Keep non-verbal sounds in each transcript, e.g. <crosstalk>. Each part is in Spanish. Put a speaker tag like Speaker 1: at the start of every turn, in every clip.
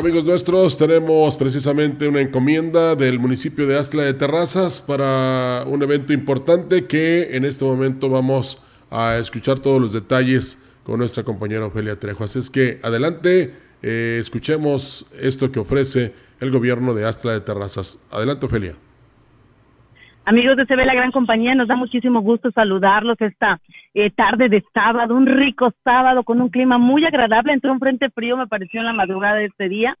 Speaker 1: Amigos nuestros, tenemos precisamente una encomienda del municipio de Astla de Terrazas para un evento importante que en este momento vamos a escuchar todos los detalles con nuestra compañera Ofelia Trejo. Así es que adelante, eh, escuchemos esto que ofrece el gobierno de Astla de Terrazas. Adelante, Ofelia.
Speaker 2: Amigos de CB La Gran Compañía, nos da muchísimo gusto saludarlos esta eh, tarde de sábado, un rico sábado con un clima muy agradable. Entró un frente frío, me pareció en la madrugada de este día.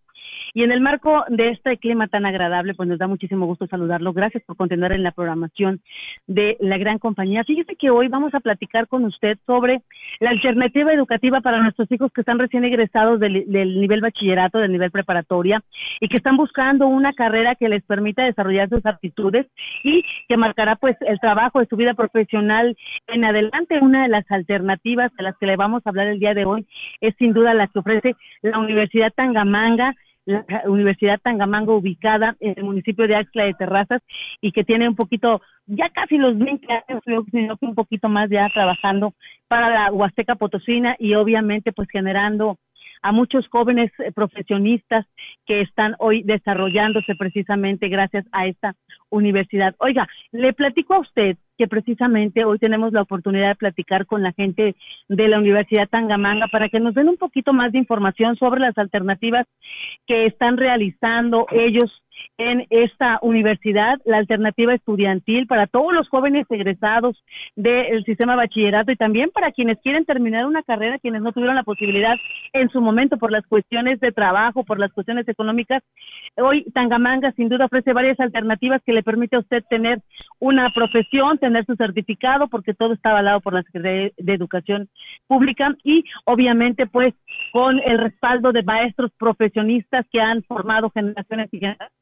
Speaker 2: Y en el marco de este clima tan agradable, pues nos da muchísimo gusto saludarlo. Gracias por continuar en la programación de la gran compañía. Fíjese que hoy vamos a platicar con usted sobre la alternativa educativa para nuestros hijos que están recién egresados del, nivel bachillerato, del nivel preparatoria y que están buscando una carrera que les permita desarrollar sus aptitudes y que marcará pues el trabajo de su vida profesional en adelante. Una de las alternativas de las que le vamos a hablar el día de hoy es sin duda la que ofrece la Universidad Tangamanga la Universidad Tangamango ubicada en el municipio de Axla de Terrazas y que tiene un poquito, ya casi los 20 años, sino que un poquito más ya trabajando para la Huasteca Potosina y obviamente pues generando a muchos jóvenes eh, profesionistas que están hoy desarrollándose precisamente gracias a esta universidad. Oiga, le platico a usted que precisamente hoy tenemos la oportunidad de platicar con la gente de la Universidad Tangamanga para que nos den un poquito más de información sobre las alternativas que están realizando ellos en esta universidad, la alternativa estudiantil para todos los jóvenes egresados del sistema bachillerato y también para quienes quieren terminar una carrera, quienes no tuvieron la posibilidad en su momento por las cuestiones de trabajo, por las cuestiones económicas. Hoy Tangamanga sin duda ofrece varias alternativas que le permite a usted tener una profesión, tener su certificado, porque todo está avalado por la Secretaría de Educación Pública y obviamente pues con el respaldo de maestros profesionistas que han formado generaciones y generaciones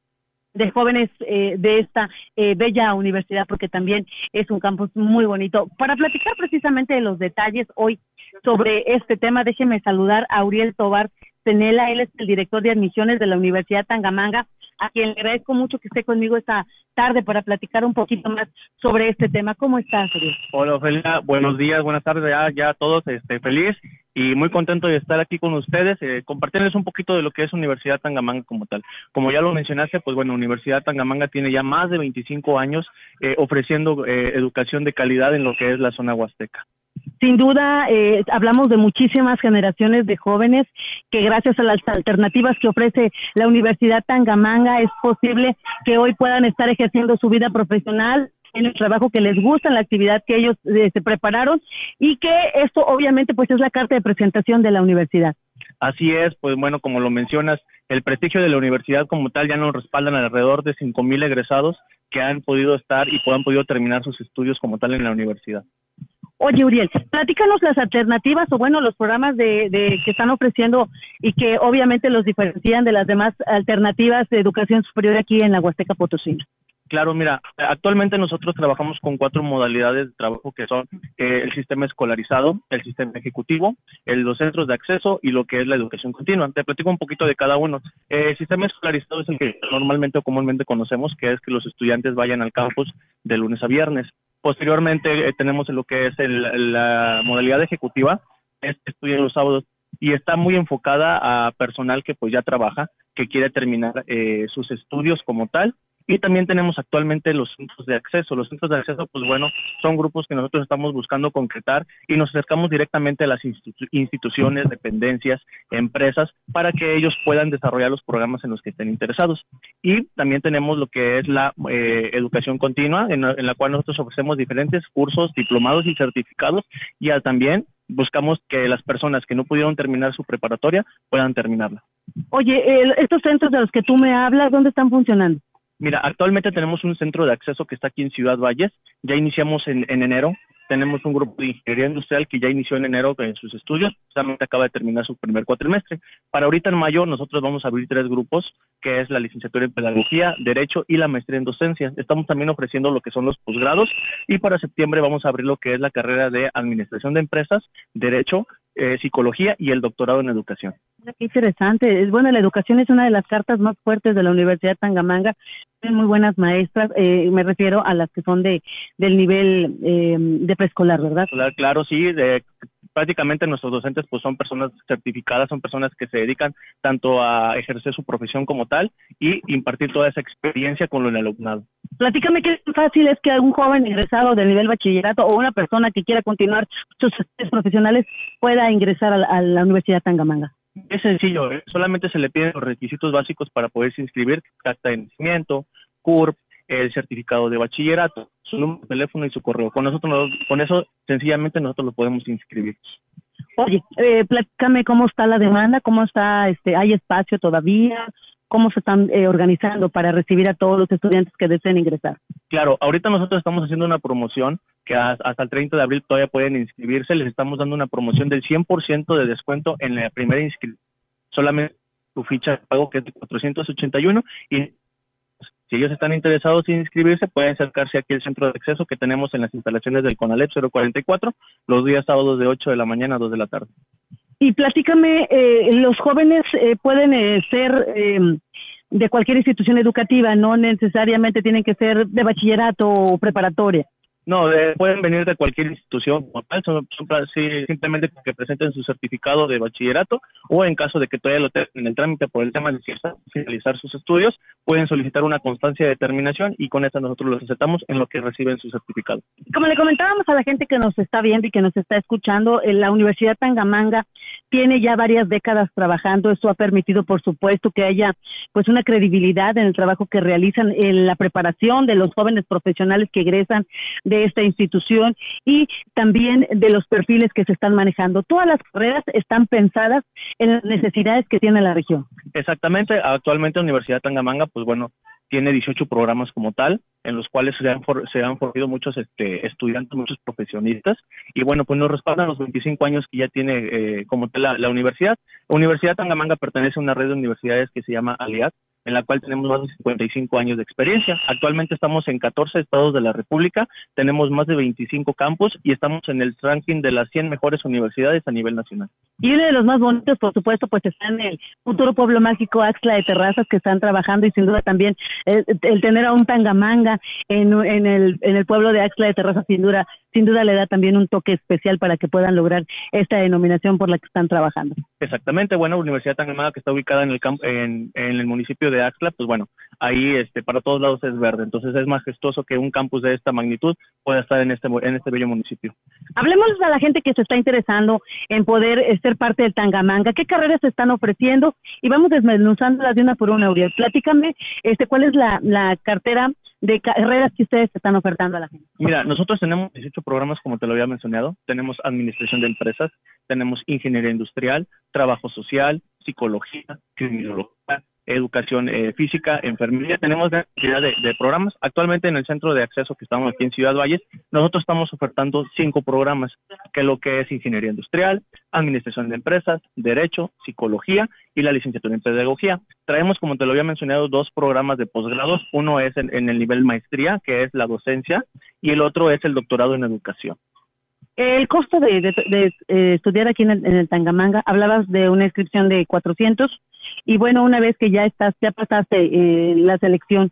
Speaker 2: de jóvenes eh, de esta eh, bella universidad, porque también es un campus muy bonito. Para platicar precisamente de los detalles hoy sobre este tema, déjeme saludar a Uriel Tobar Tenela, él es el director de admisiones de la Universidad Tangamanga, a quien le agradezco mucho que esté conmigo esta tarde para platicar un poquito más sobre este tema. ¿Cómo estás, Uriel?
Speaker 3: Hola, Ofelia, buenos días, buenas tardes ya, ya todos, este, feliz y muy contento de estar aquí con ustedes, eh, compartirles un poquito de lo que es Universidad Tangamanga como tal. Como ya lo mencionaste, pues bueno, Universidad Tangamanga tiene ya más de 25 años eh, ofreciendo eh, educación de calidad en lo que es la zona huasteca.
Speaker 2: Sin duda, eh, hablamos de muchísimas generaciones de jóvenes que gracias a las alternativas que ofrece la Universidad Tangamanga es posible que hoy puedan estar ejerciendo su vida profesional en el trabajo que les gusta, en la actividad que ellos eh, se prepararon y que esto obviamente pues es la carta de presentación de la universidad.
Speaker 3: Así es, pues bueno, como lo mencionas, el prestigio de la universidad como tal ya nos respaldan alrededor de cinco mil egresados que han podido estar y han podido terminar sus estudios como tal en la universidad.
Speaker 2: Oye, Uriel, platícanos las alternativas o bueno, los programas de, de, que están ofreciendo y que obviamente los diferencian de las demás alternativas de educación superior aquí en la Huasteca Potosina.
Speaker 3: Claro, mira, actualmente nosotros trabajamos con cuatro modalidades de trabajo que son eh, el sistema escolarizado, el sistema ejecutivo, el, los centros de acceso y lo que es la educación continua. Te platico un poquito de cada uno. Eh, el sistema escolarizado es el que normalmente o comúnmente conocemos, que es que los estudiantes vayan al campus de lunes a viernes. Posteriormente eh, tenemos lo que es la modalidad ejecutiva, es que estudian los sábados y está muy enfocada a personal que pues ya trabaja, que quiere terminar sus estudios como tal y también tenemos actualmente los centros de acceso. Los centros de acceso, pues bueno, son grupos que nosotros estamos buscando concretar y nos acercamos directamente a las instituciones, dependencias, empresas, para que ellos puedan desarrollar los programas en los que estén interesados. Y también tenemos lo que es la eh, educación continua, en la, cual nosotros ofrecemos diferentes cursos, diplomados y certificados, y también buscamos que las personas que no pudieron terminar su preparatoria puedan terminarla.
Speaker 2: Oye, estos centros de los que tú me hablas, ¿dónde están funcionando?
Speaker 3: Mira, actualmente tenemos un centro de acceso que está aquí en Ciudad Valles. Ya iniciamos en, en enero. Tenemos un grupo de ingeniería industrial que ya inició en enero en sus estudios. Justamente acaba de terminar su primer cuatrimestre. Para ahorita en mayo nosotros vamos a abrir tres grupos, que es la licenciatura en pedagogía, derecho y la maestría en docencia. Estamos también ofreciendo lo que son los posgrados y para septiembre vamos a abrir lo que es la carrera de administración de empresas, derecho eh, psicología y el doctorado en educación.
Speaker 2: Qué interesante. Es bueno, la educación es una de las cartas más fuertes de la Universidad Tangamanga. Tienen muy buenas maestras. Eh, me refiero a las que son de del nivel eh, de preescolar, ¿verdad?
Speaker 3: Claro, sí. De, prácticamente nuestros docentes pues son personas certificadas, son personas que se dedican tanto a ejercer su profesión como tal y impartir toda esa experiencia con el alumnado.
Speaker 2: Platícame qué fácil es que algún joven ingresado del nivel bachillerato o una persona que quiera continuar sus estudios profesionales pueda ingresar a la, Universidad Tangamanga.
Speaker 3: Es sencillo, ¿eh? solamente se le piden los requisitos básicos para poderse inscribir, acta de nacimiento, CURP, el certificado de bachillerato, su número de teléfono y su correo. Con nosotros, con eso sencillamente nosotros lo podemos inscribir.
Speaker 2: Oye, eh, platícame cómo está la demanda, cómo está, este, hay espacio todavía, cómo se están eh, organizando para recibir a todos los estudiantes que deseen ingresar.
Speaker 3: Claro, ahorita nosotros estamos haciendo una promoción que hasta el 30 de abril todavía pueden inscribirse, les estamos dando una promoción del 100% de descuento en la primera inscripción, solamente su ficha de pago que es de 481 y si ellos están interesados en inscribirse, pueden acercarse aquí al centro de acceso que tenemos en las instalaciones del CONALEP 044, los días sábados de 8 de la mañana a 2 de la tarde.
Speaker 2: Y platícame, eh, los jóvenes eh, pueden eh, ser em, de cualquier institución educativa, no necesariamente tienen que ser de bachillerato o preparatoria.
Speaker 3: No, pueden venir de cualquier institución como son, simplemente que presenten su certificado de bachillerato o en caso de que todavía lo tengan en el trámite por el tema de finalizar sus estudios, pueden solicitar una constancia de determinación y con esa nosotros los aceptamos en lo que reciben su certificado.
Speaker 2: Como le comentábamos a la gente que nos está viendo y que nos está escuchando, eh, la Universidad Tangamanga tiene ya varias décadas trabajando, esto ha permitido por supuesto que haya pues una credibilidad en el trabajo que realizan en la preparación de los jóvenes profesionales que egresan de esta institución y también de los perfiles que se están manejando. Todas las carreras están pensadas en las necesidades que tiene la región.
Speaker 3: Exactamente, actualmente la Universidad Tangamanga, pues bueno, tiene 18 programas como tal, en los cuales se han, se han muchos este, estudiantes, muchos profesionistas, y bueno, pues nos respaldan los 25 años que ya tiene eh, como tal la, universidad. La Universidad Tangamanga pertenece a una red de universidades que se llama ALIAT, en la cual tenemos más de 55 años de experiencia. Actualmente estamos en 14 estados de la República, tenemos más de 25 campus y estamos en el ranking de las 100 mejores universidades a nivel nacional.
Speaker 2: Y uno de los más bonitos, por supuesto, pues está en el futuro pueblo mágico Axla de Terrazas, que están trabajando y sin duda también el, el tener a un tangamanga en, en, el, en el pueblo de Axla de Terrazas, sin duda, sin duda le da también un toque especial para que puedan lograr esta denominación por la que están trabajando.
Speaker 3: Exactamente, bueno, Universidad Tangamanga que está ubicada en el campo, en, el municipio de Axla, pues bueno, ahí este para todos lados es verde, entonces es majestuoso que un campus de esta magnitud pueda estar en este en este bello municipio.
Speaker 2: Hablemos a la gente que se está interesando en poder eh, ser parte del Tangamanga, qué carreras se están ofreciendo y vamos desmenuzándolas de una por una, Uriel. Platícame, este, cuál es la, la cartera de carreras que ustedes están ofertando a la gente?
Speaker 3: Mira, nosotros tenemos 18 programas, como te lo había mencionado. Tenemos administración de empresas, tenemos ingeniería industrial, trabajo social, psicología, criminología, educación eh, física, enfermería. Tenemos cantidad de, programas. Actualmente en el centro de acceso que estamos aquí en Ciudad Valles, nosotros estamos ofertando cinco programas, que lo que es ingeniería industrial, administración de empresas, derecho, psicología y la licenciatura en pedagogía. Traemos, como te lo había mencionado, dos programas de posgrados. Uno es en, el nivel maestría, que es la docencia, y el otro es el doctorado en educación.
Speaker 2: El costo de, eh, estudiar aquí en el, Tangamanga, hablabas de una inscripción de 400 y bueno, una vez que ya estás, ya pasaste eh, la selección,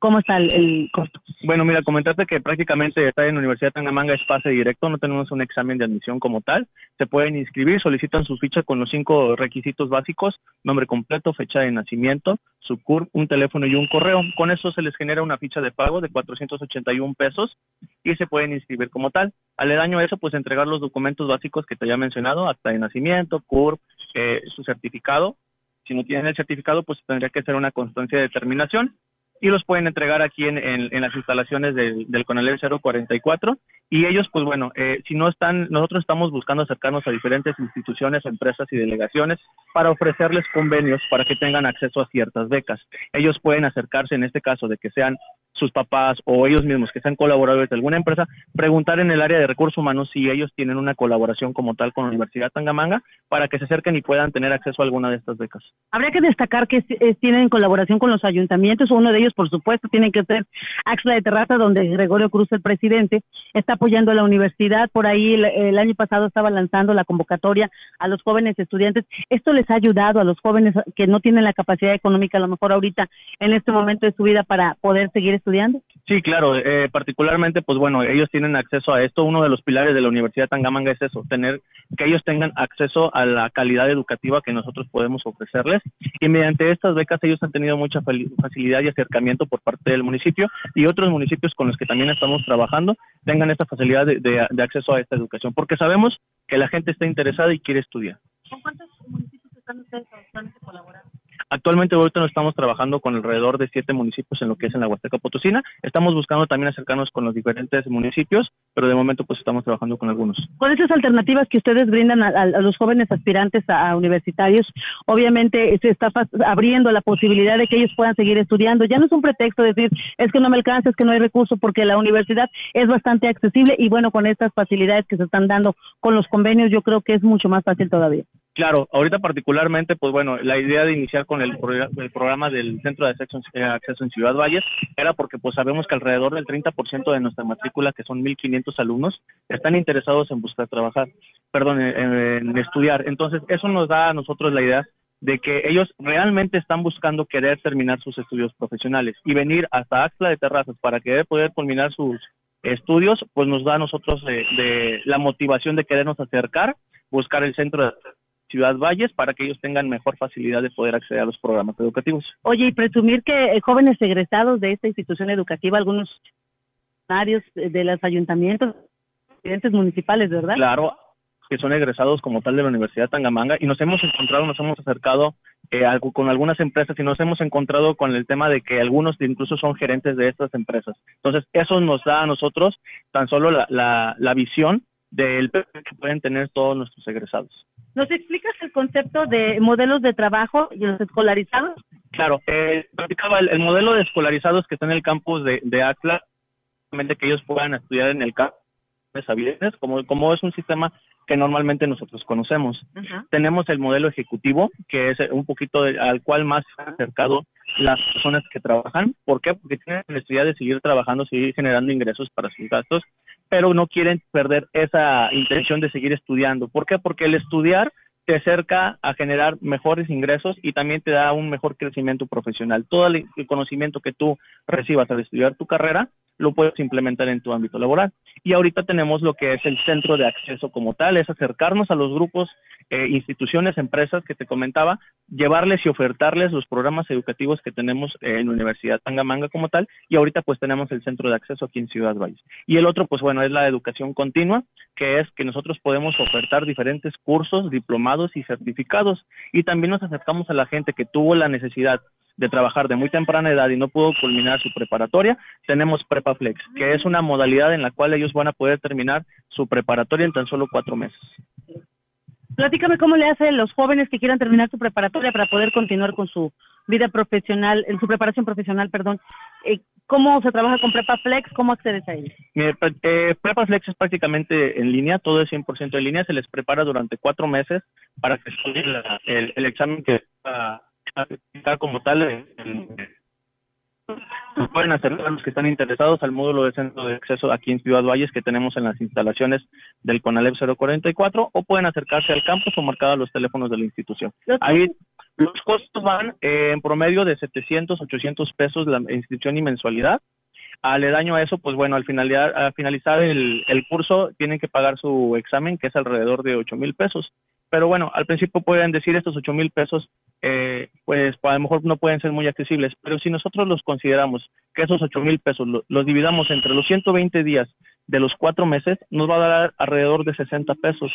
Speaker 2: ¿Cómo está el, costo?
Speaker 3: Bueno, mira, comentarte que prácticamente estar en la Universidad de Tangamanga es pase directo, no tenemos un examen de admisión como tal. Se pueden inscribir, solicitan su ficha con los cinco requisitos básicos, nombre completo, fecha de nacimiento, su CURP, un teléfono y un correo. Con eso se les genera una ficha de pago de 481 pesos y se pueden inscribir como tal. Aledaño a eso, pues entregar los documentos básicos que te había mencionado, acta de nacimiento, CURP, eh, su certificado. Si no tienen el certificado, pues tendría que ser una constancia de determinación y los pueden entregar aquí en, en, las instalaciones del, del Conalep 044 y ellos pues bueno eh, si no están nosotros estamos buscando acercarnos a diferentes instituciones empresas y delegaciones para ofrecerles convenios para que tengan acceso a ciertas becas. Ellos pueden acercarse en este caso de que sean sus papás o ellos mismos que sean colaboradores de alguna empresa, preguntar en el área de recursos humanos si ellos tienen una colaboración como tal con la Universidad Tangamanga para que se acerquen y puedan tener acceso a alguna de estas becas.
Speaker 2: Habría que destacar que tienen colaboración con los ayuntamientos, uno de ellos por supuesto tiene que ser Axla de Terraza, donde Gregorio Cruz, el presidente, está apoyando a la universidad, por ahí el, el año pasado estaba lanzando la convocatoria a los jóvenes estudiantes, esto les ha ayudado a los jóvenes que no tienen la capacidad económica a lo mejor ahorita en este momento de su vida para poder seguir estudiando?
Speaker 3: Sí, claro, eh, particularmente, pues bueno, ellos tienen acceso a esto. Uno de los pilares de la Universidad Tangamanga es eso, tener que ellos tengan acceso a la calidad educativa que nosotros podemos ofrecerles. Y mediante estas becas ellos han tenido mucha facilidad y acercamiento por parte del municipio y otros municipios con los que también estamos trabajando tengan esta facilidad de, de acceso a esta educación, porque sabemos que la gente está interesada y quiere estudiar.
Speaker 2: ¿Con cuántos municipios están ustedes colaborando?
Speaker 3: Actualmente ahorita nos estamos trabajando con alrededor de siete municipios en lo que es en la Huasteca Potosina. Estamos buscando también acercarnos con los diferentes municipios, pero de momento pues estamos trabajando con algunos.
Speaker 2: Con esas alternativas que ustedes brindan a, los jóvenes aspirantes a, universitarios, obviamente se está abriendo la posibilidad de que ellos puedan seguir estudiando. Ya no es un pretexto decir, es que no me alcanza, es que no hay recursos, porque la universidad es bastante accesible y bueno, con estas facilidades que se están dando con los convenios, yo creo que es mucho más fácil todavía.
Speaker 3: Claro, ahorita particularmente, pues bueno, la idea de iniciar con el, programa del Centro de eh, Acceso, en Ciudad Valles era porque pues sabemos que alrededor del 30% de nuestra matrícula, que son 1.500 alumnos, están interesados en buscar trabajar, perdón, en, estudiar. Entonces, eso nos da a nosotros la idea de que ellos realmente están buscando querer terminar sus estudios profesionales y venir hasta Axla de Terrazas para querer poder culminar sus estudios, pues nos da a nosotros de, de la motivación de querernos acercar, buscar el centro de Ciudad Valles para que ellos tengan mejor facilidad de poder acceder a los programas educativos.
Speaker 2: Oye, y presumir que eh, jóvenes egresados de esta institución educativa, algunos funcionarios de los ayuntamientos, presidentes municipales, ¿verdad?
Speaker 3: Claro, que son egresados como tal de la Universidad Tangamanga y nos hemos encontrado, nos hemos acercado eh, con algunas empresas y nos hemos encontrado con el tema de que algunos incluso son gerentes de estas empresas. Entonces, eso nos da a nosotros tan solo la, la, la visión del que pueden tener todos nuestros egresados.
Speaker 2: ¿Nos explicas el concepto de modelos de trabajo y los escolarizados?
Speaker 3: Claro, eh, el, modelo de escolarizados que está en el campus de, de ACLA, que ellos puedan estudiar en el campus de como, como es un sistema que normalmente nosotros conocemos. Tenemos el modelo ejecutivo, que es un poquito al cual más se han acercado las personas que trabajan. ¿Por qué? Porque tienen la necesidad de seguir trabajando, seguir generando ingresos para sus gastos pero no quieren perder esa intención de seguir estudiando. ¿Por qué? Porque el estudiar te acerca a generar mejores ingresos y también te da un mejor crecimiento profesional. Todo el conocimiento que tú recibas al estudiar tu carrera lo puedes implementar en tu ámbito laboral. Y ahorita tenemos lo que es el centro de acceso como tal, es acercarnos a los grupos, eh, instituciones, empresas que te comentaba, llevarles y ofertarles los programas educativos que tenemos en la Universidad Tangamanga como tal, y ahorita pues tenemos el centro de acceso aquí en Ciudad Valles. Y el otro pues bueno es la educación continua, que es que nosotros podemos ofertar diferentes cursos, diplomados y certificados, y también nos acercamos a la gente que tuvo la necesidad de trabajar de muy temprana edad y no pudo culminar su preparatoria, tenemos PrepaFlex, que es una modalidad en la cual ellos van a poder terminar su preparatoria en tan solo cuatro meses.
Speaker 2: Platícame cómo le hacen los jóvenes que quieran terminar su preparatoria para poder continuar con su vida profesional, en su preparación profesional, perdón. Eh, ¿Cómo se trabaja con PrepaFlex? ¿Cómo accedes a él?
Speaker 3: Eh, PrepaFlex es prácticamente en línea, todo es 100% en línea, se les prepara durante cuatro meses para que el, el examen que como tal pueden acercar los que están interesados al módulo de centro de acceso aquí en Ciudad Valles que tenemos en las instalaciones del CONALEP 044 o pueden acercarse al campus o marcar a los teléfonos de la institución. Ahí los costos van eh, en promedio de 700, 800 pesos la inscripción y mensualidad. Aledaño a eso, pues bueno, al finalizar, al finalizar el, el curso tienen que pagar su examen, que es alrededor de 8 mil pesos. Pero bueno, al principio pueden decir estos 8 mil pesos eh, pues a lo mejor no pueden ser muy accesibles, pero si nosotros los consideramos que esos 8 mil pesos los dividamos entre los 120 días de los cuatro meses, nos va a dar alrededor de 60 pesos.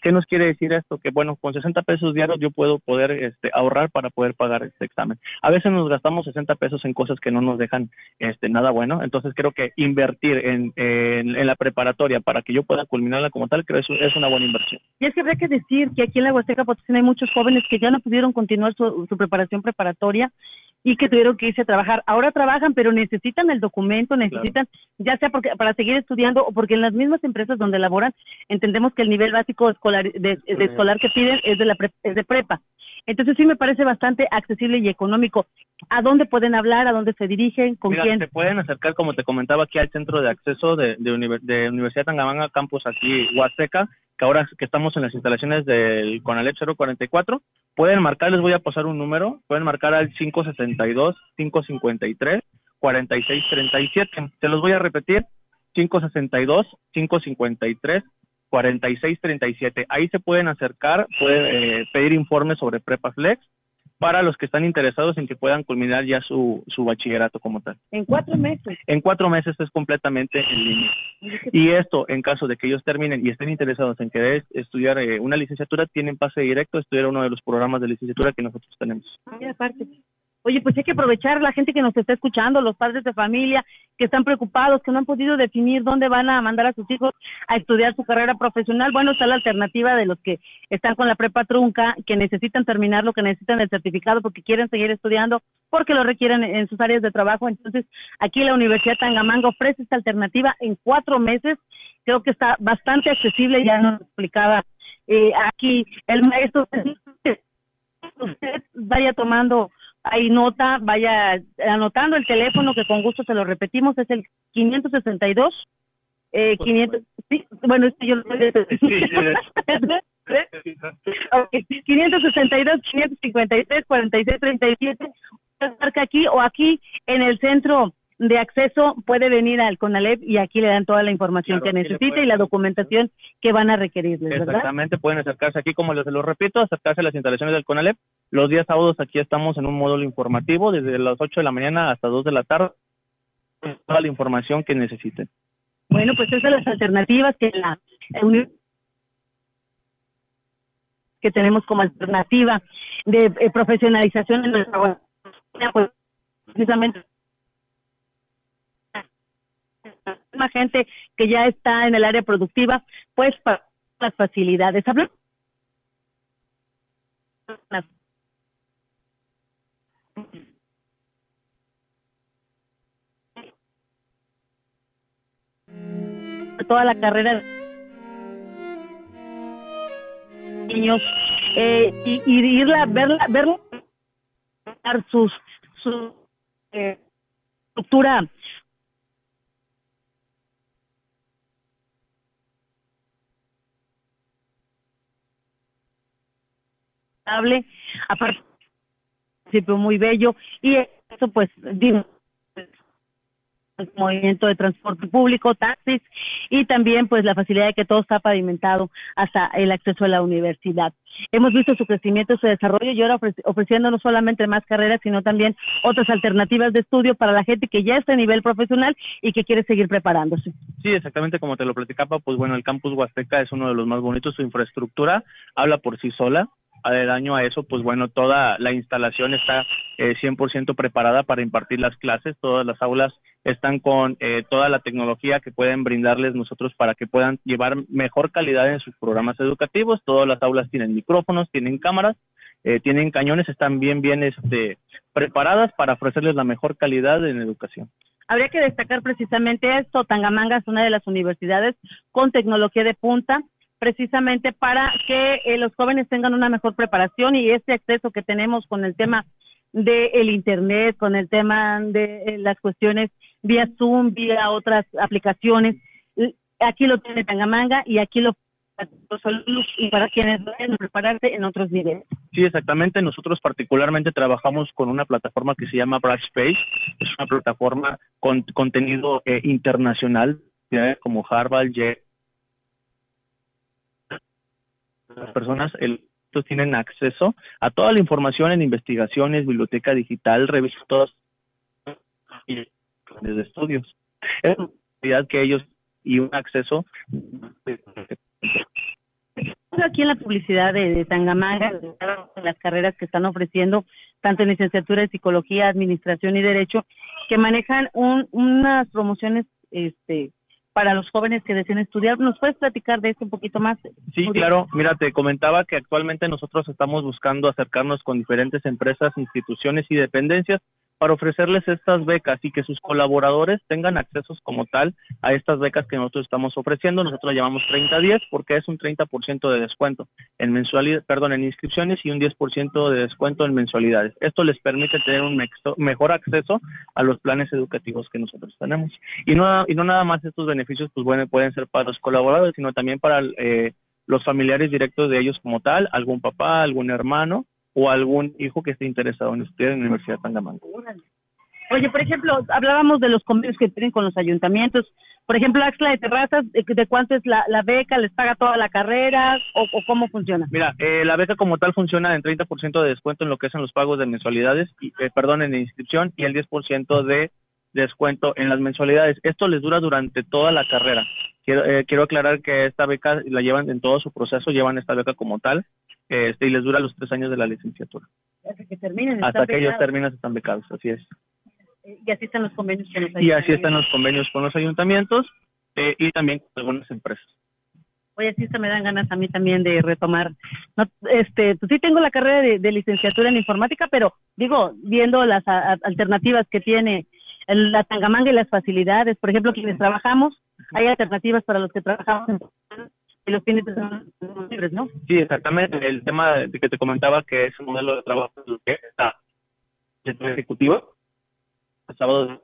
Speaker 3: ¿Qué nos quiere decir esto? Que bueno, con 60 pesos diarios yo puedo poder este, ahorrar para poder pagar este examen. A veces nos gastamos 60 pesos en cosas que no nos dejan este, nada bueno, entonces creo que invertir en, en, la preparatoria para que yo pueda culminarla como tal, creo que es una buena inversión.
Speaker 2: Y es que habría que decir que aquí en la Huasteca Potosina hay muchos jóvenes que ya no pudieron continuar su, su preparación preparatoria y que tuvieron que irse a trabajar. Ahora trabajan, pero necesitan el documento, necesitan, ya sea porque para seguir estudiando o porque en las mismas empresas donde laboran entendemos que el nivel básico escolar de, escolar que piden es de la es de prepa. Entonces sí me parece bastante accesible y económico. ¿A dónde pueden hablar? ¿A dónde se dirigen? ¿Con
Speaker 3: Mira,
Speaker 2: quién?
Speaker 3: Se pueden acercar, como te comentaba, aquí al centro de acceso de, de, Universidad Tangamanga, campus aquí, Huasteca, que ahora que estamos en las instalaciones del Conalep 044, pueden marcar, les voy a pasar un número, pueden marcar al 562-553 4637. Se los voy a repetir, 562 553 4637. Ahí se pueden acercar, pueden eh, pedir informes sobre Prepa Flex para los que están interesados en que puedan culminar ya su, su bachillerato como tal.
Speaker 2: En cuatro meses.
Speaker 3: En cuatro meses es completamente en línea. Y esto, en caso de que ellos terminen y estén interesados en querer estudiar eh, una licenciatura, tienen pase directo a estudiar uno de los programas de licenciatura que nosotros tenemos.
Speaker 2: aparte. Oye, pues hay que aprovechar la gente que nos está escuchando, los padres de familia que están preocupados, que no han podido definir dónde van a mandar a sus hijos a estudiar su carrera profesional. Bueno, está la alternativa de los que están con la prepa trunca, que necesitan terminar lo que necesitan el certificado porque quieren seguir estudiando, porque lo requieren en sus áreas de trabajo. Entonces, aquí la Universidad Tangamanga ofrece esta alternativa en cuatro meses. Creo que está bastante accesible, ya nos explicaba eh, aquí el maestro. <laughs> Usted vaya tomando hay nota, vaya anotando el teléfono que con gusto se lo repetimos, es el 562 eh, 500, sí, bueno, este yo lo okay. 562 553 46 37 marca aquí o aquí en el centro de acceso puede venir al CONALEP y aquí le dan toda la información que necesita y la documentación que van a requerirles, ¿verdad?
Speaker 3: Exactamente, pueden acercarse aquí, como les lo repito, acercarse a las instalaciones del CONALEP. Los días sábados aquí estamos en un módulo informativo desde las 8 de la mañana hasta 2 de la tarde, toda la información que necesiten.
Speaker 2: Bueno, pues esas son las alternativas que la que tenemos como alternativa de eh, profesionalización en nuestra pues precisamente más gente que ya está en el área productiva, pues para las facilidades. Hablamos toda la carrera niños eh, y, y, irla verla verla sus su eh, estructura aparte muy bello y eso pues digo movimiento de transporte público, taxis y también pues la facilidad de que todo está pavimentado hasta el acceso a la universidad. Hemos visto su crecimiento, su desarrollo y ahora ofreciendo no solamente más carreras, sino también otras alternativas de estudio para la gente que ya está a nivel profesional y que quiere seguir preparándose.
Speaker 3: Sí, exactamente como te lo platicaba, pues bueno, el campus Huasteca es uno de los más bonitos, su infraestructura habla por sí sola, daño a eso, pues bueno, toda la instalación está eh, 100% preparada para impartir las clases, todas las aulas están con eh, toda la tecnología que pueden brindarles nosotros para que puedan llevar mejor calidad en sus programas educativos, todas las aulas tienen micrófonos, tienen cámaras, eh, tienen cañones, están bien, bien este, preparadas para ofrecerles la mejor calidad en educación.
Speaker 2: Habría que destacar precisamente esto, Tangamanga es una de las universidades con tecnología de punta, precisamente para que eh, los jóvenes tengan una mejor preparación y este acceso que tenemos con el tema del internet, con el tema de eh, las cuestiones vía Zoom, vía otras aplicaciones. Aquí lo tiene Tangamanga y aquí lo y para quienes vayan prepararse en otros niveles.
Speaker 3: Sí, exactamente. Nosotros particularmente trabajamos con una plataforma que se llama Brightspace. Es una plataforma con contenido eh, internacional, como Harvard, Yale, las personas el, tienen acceso a toda la información en investigaciones, biblioteca digital, revistas todos de estudios. Es una que ellos y un acceso
Speaker 2: aquí en la publicidad de, de Tangamanga, las carreras que están ofreciendo, tanto en licenciatura de psicología, administración y derecho, que manejan un, unas promociones este para los jóvenes que deseen estudiar. ¿Nos puedes platicar de esto un poquito más?
Speaker 3: Sí, claro. Mira, te comentaba que actualmente nosotros estamos buscando acercarnos con diferentes empresas, instituciones y dependencias para ofrecerles estas becas y que sus colaboradores tengan accesos como tal a estas becas que nosotros estamos ofreciendo. Nosotros llamamos 30-10 porque es un 30% de descuento en mensualidad, perdón, en inscripciones y un 10% de descuento en mensualidades. Esto les permite tener un mejor acceso a los planes educativos que nosotros tenemos. Y no, y no nada más estos beneficios pues bueno, pueden ser para los colaboradores, sino también para eh, los familiares directos de ellos como tal, algún papá, algún hermano o algún hijo que esté interesado en estudiar en la Universidad de Tangamanga.
Speaker 1: Oye, por ejemplo, hablábamos de los convenios que tienen con los ayuntamientos. Por ejemplo, Axla de Terrazas, ¿de, cuánto es la, beca? ¿Les paga toda la carrera? ¿O, cómo funciona?
Speaker 3: Mira, eh, la beca como tal funciona en 30% de descuento en lo que son los pagos de mensualidades, y, eh, perdón, en inscripción y el 10% de descuento en las mensualidades. Esto les dura durante toda la carrera. Quiero, eh, quiero aclarar que esta beca la llevan en todo su proceso, llevan esta beca como tal, este, y les dura los tres años de la licenciatura.
Speaker 1: Hasta que terminen.
Speaker 3: Hasta que ellos terminan están becados, así es
Speaker 1: y así están los convenios con los
Speaker 3: ayuntamientos. Y así están los convenios con los ayuntamientos eh, y también con algunas empresas.
Speaker 1: Oye, sí se me dan ganas a mí también de retomar. No, este, pues sí tengo la carrera de, licenciatura en informática, pero digo, viendo las alternativas que tiene la Tangamanga y las facilidades, por ejemplo, quienes trabajamos, hay alternativas para los que trabajamos en los fines libres, ¿no?
Speaker 3: Sí, exactamente. El tema de que te comentaba que es un modelo de trabajo que está ejecutivo, sábado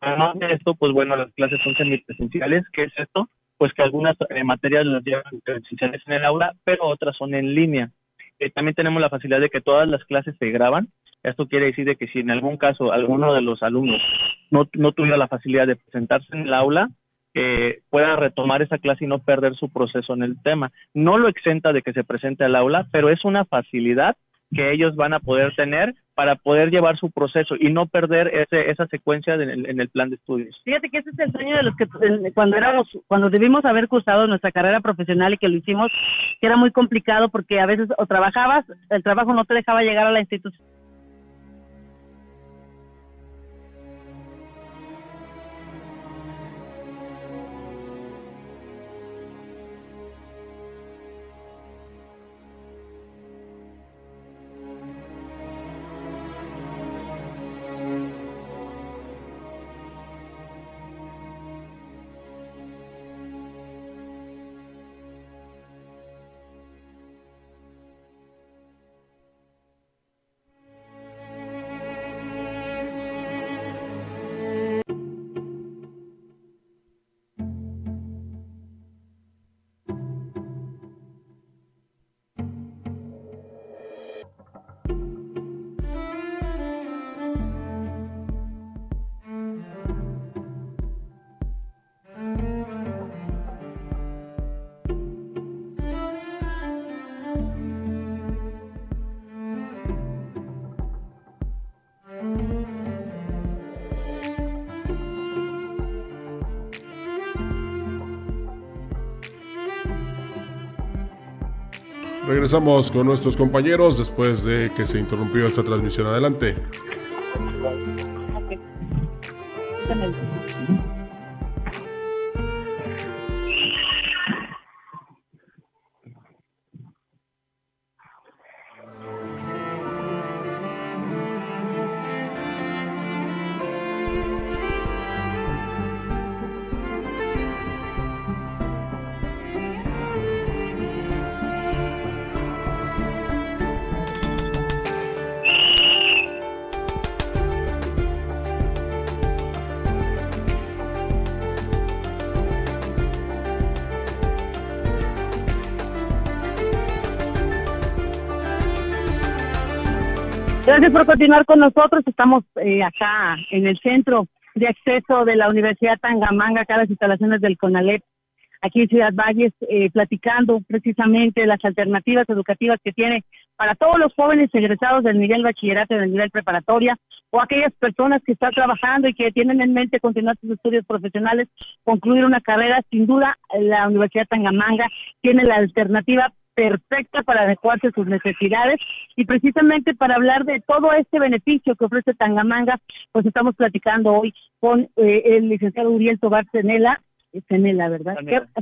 Speaker 3: Además de esto, pues bueno, las clases son semipresenciales. ¿Qué es esto? Pues que algunas eh, materias las llevan presenciales en el aula, pero otras son en línea. Eh, también tenemos la facilidad de que todas las clases se graban. Esto quiere decir de que si en algún caso alguno de los alumnos no, no tuviera la facilidad de presentarse en el aula, eh, pueda retomar esa clase y no perder su proceso en el tema. No lo exenta de que se presente al aula, pero es una facilidad que ellos van a poder tener para poder llevar su proceso y no perder ese, esa secuencia en el, plan de estudios.
Speaker 1: Fíjate que ese es el sueño de los que cuando éramos, cuando debimos haber cursado nuestra carrera profesional y que lo hicimos, que era muy complicado porque a veces o trabajabas, el trabajo no te dejaba llegar a la institución
Speaker 2: Regresamos con nuestros compañeros después de que se interrumpió esta transmisión. Adelante. Gracias por continuar con nosotros. Estamos eh, acá en el centro de acceso de la Universidad Tangamanga, acá a las instalaciones del CONALEP, aquí en Ciudad Valles, eh, platicando precisamente las alternativas educativas que tiene para todos los jóvenes egresados del nivel bachillerato y del nivel preparatoria, o aquellas personas que están trabajando y que tienen en mente continuar sus estudios profesionales, concluir una carrera. Sin duda, la Universidad Tangamanga tiene la alternativa perfecta para adecuarse a sus necesidades y precisamente para hablar de todo este beneficio que ofrece Tangamanga, pues estamos platicando hoy con eh, el licenciado Uriel Tobar Cenela, Cenela, ¿verdad?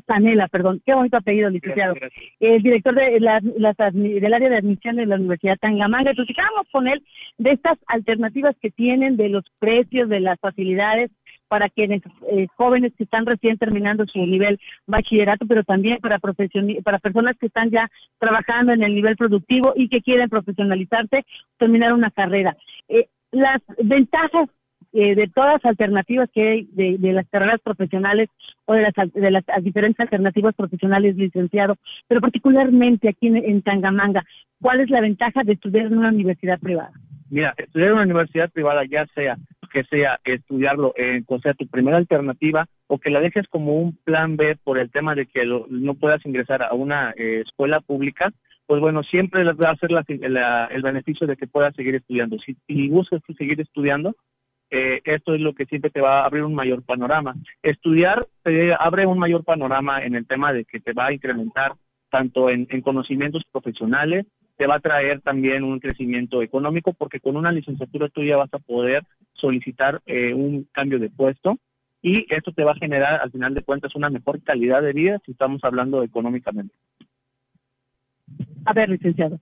Speaker 2: Sanela. perdón. Qué bonito apellido, licenciado. El director de la, del área de admisión de la Universidad Tangamanga. Platicábamos con él de estas alternativas que tienen, de los precios, de las facilidades para quienes eh, jóvenes que están recién terminando su nivel bachillerato, pero también para para personas que están ya trabajando en el nivel productivo y que quieren profesionalizarse, terminar una carrera. Eh, las ventajas eh, de todas las alternativas que hay de, las carreras profesionales o de las, de las diferentes alternativas profesionales, licenciado, pero particularmente aquí en, en Tangamanga, ¿cuál es la ventaja de estudiar en una universidad privada?
Speaker 3: Mira, estudiar en una universidad privada, ya sea que sea estudiarlo, en, o sea, tu primera alternativa, o que la dejes como un plan B por el tema de que no puedas ingresar a una eh, escuela pública, pues bueno, siempre va a hacer el beneficio de que puedas seguir estudiando. Si, buscas seguir estudiando, eh, esto es lo que siempre te va a abrir un mayor panorama. Estudiar te abre un mayor panorama en el tema de que te va a incrementar tanto en conocimientos profesionales, te va a traer también un crecimiento económico porque con una licenciatura tú vas a poder solicitar eh, un cambio de puesto y esto te va a generar al final de cuentas una mejor calidad de vida si estamos hablando económicamente.
Speaker 2: A ver, licenciado,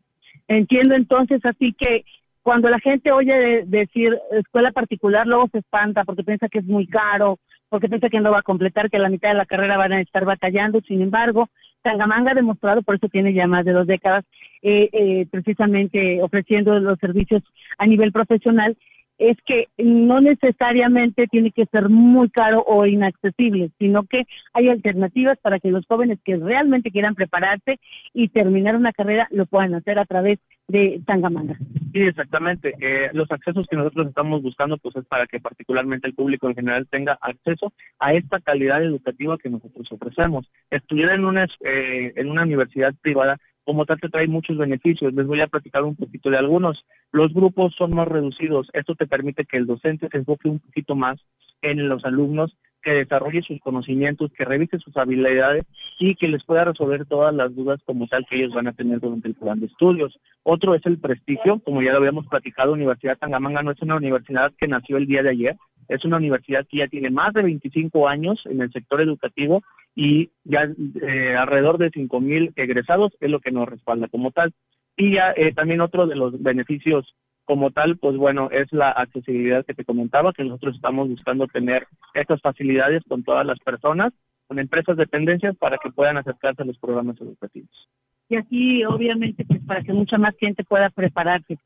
Speaker 2: entiendo entonces así que cuando la gente oye decir escuela particular, luego se espanta porque piensa que es muy caro, porque piensa que no va a completar, que la mitad de la carrera van a estar batallando. Sin embargo, Tangamanga ha demostrado, por eso tiene ya más de dos décadas, eh, eh, precisamente ofreciendo los servicios a nivel profesional, es que no necesariamente tiene que ser muy caro o inaccesible, sino que hay alternativas para que los jóvenes que realmente quieran prepararse y terminar una carrera lo puedan hacer a través de Tangamanga.
Speaker 3: Sí, exactamente. Eh, los accesos que nosotros estamos buscando, pues es para que particularmente el público en general tenga acceso a esta calidad educativa que nosotros ofrecemos. Estudiar en una eh, en una universidad privada como tal te trae muchos beneficios. Les voy a platicar un poquito de algunos. Los grupos son más reducidos. Esto te permite que el docente se enfoque un poquito más en los alumnos, que desarrolle sus conocimientos, que revise sus habilidades y que les pueda resolver todas las dudas como tal que ellos van a tener durante el plan de estudios. Otro es el prestigio, como ya lo habíamos platicado, Universidad Tangamanga no es una universidad que nació el día de ayer, es una universidad que ya tiene más de 25 años en el sector educativo y ya eh, alrededor de 5 mil egresados es lo que nos respalda como tal. Y ya eh, también otro de los beneficios como tal, pues bueno, es la accesibilidad que te comentaba, que nosotros estamos buscando tener estas facilidades con todas las personas, con empresas dependencias para que puedan acercarse a los programas educativos
Speaker 2: y así obviamente pues para que mucha más gente pueda prepararse.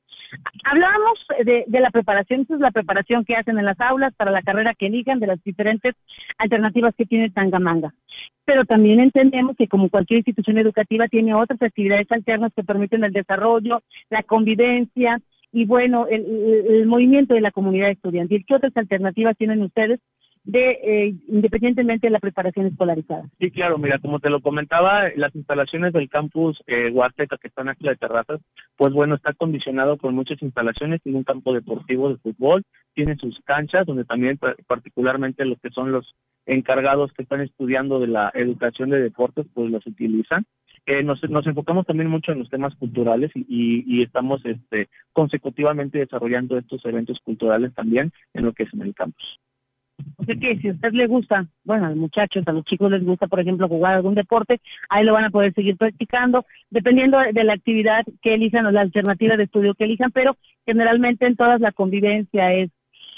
Speaker 2: Hablábamos de, de la preparación, esa es la preparación que hacen en las aulas para la carrera que elijan, de las diferentes alternativas que tiene Tangamanga. Pero también entendemos que como cualquier institución educativa tiene otras actividades alternas que permiten el desarrollo, la convivencia y bueno, el, movimiento de la comunidad estudiantil. ¿Qué otras alternativas tienen ustedes de eh, independientemente de la preparación escolarizada.
Speaker 3: Sí, claro, mira, como te lo comentaba, las instalaciones del campus eh, Huasteca que están aquí de terrazas, pues bueno, está condicionado con muchas instalaciones, tiene un campo deportivo de fútbol, tiene sus canchas donde también particularmente los que son los encargados que están estudiando de la educación de deportes, pues los utilizan. Eh, nos, nos, enfocamos también mucho en los temas culturales y, y, estamos este, consecutivamente desarrollando estos eventos culturales también en lo que es en.
Speaker 2: O sea que si a usted le gusta, bueno, a los muchachos, a los chicos les gusta, por ejemplo, jugar algún deporte, ahí lo van a poder seguir practicando, dependiendo de la actividad que elijan o la alternativa de estudio que elijan, pero generalmente en todas la convivencia es,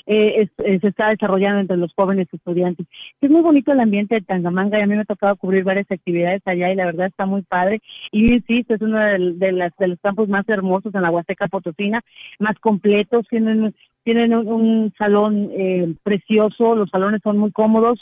Speaker 2: eh, se está desarrollando entre los jóvenes estudiantes. Es muy bonito el ambiente de Tangamanga y a mí me ha tocado cubrir varias actividades allá y la verdad está muy padre. Y insisto, es uno de, las, de los campos más hermosos en la Huasteca Potosina, más completos, tienen tienen un, salón eh, precioso, los salones son muy cómodos,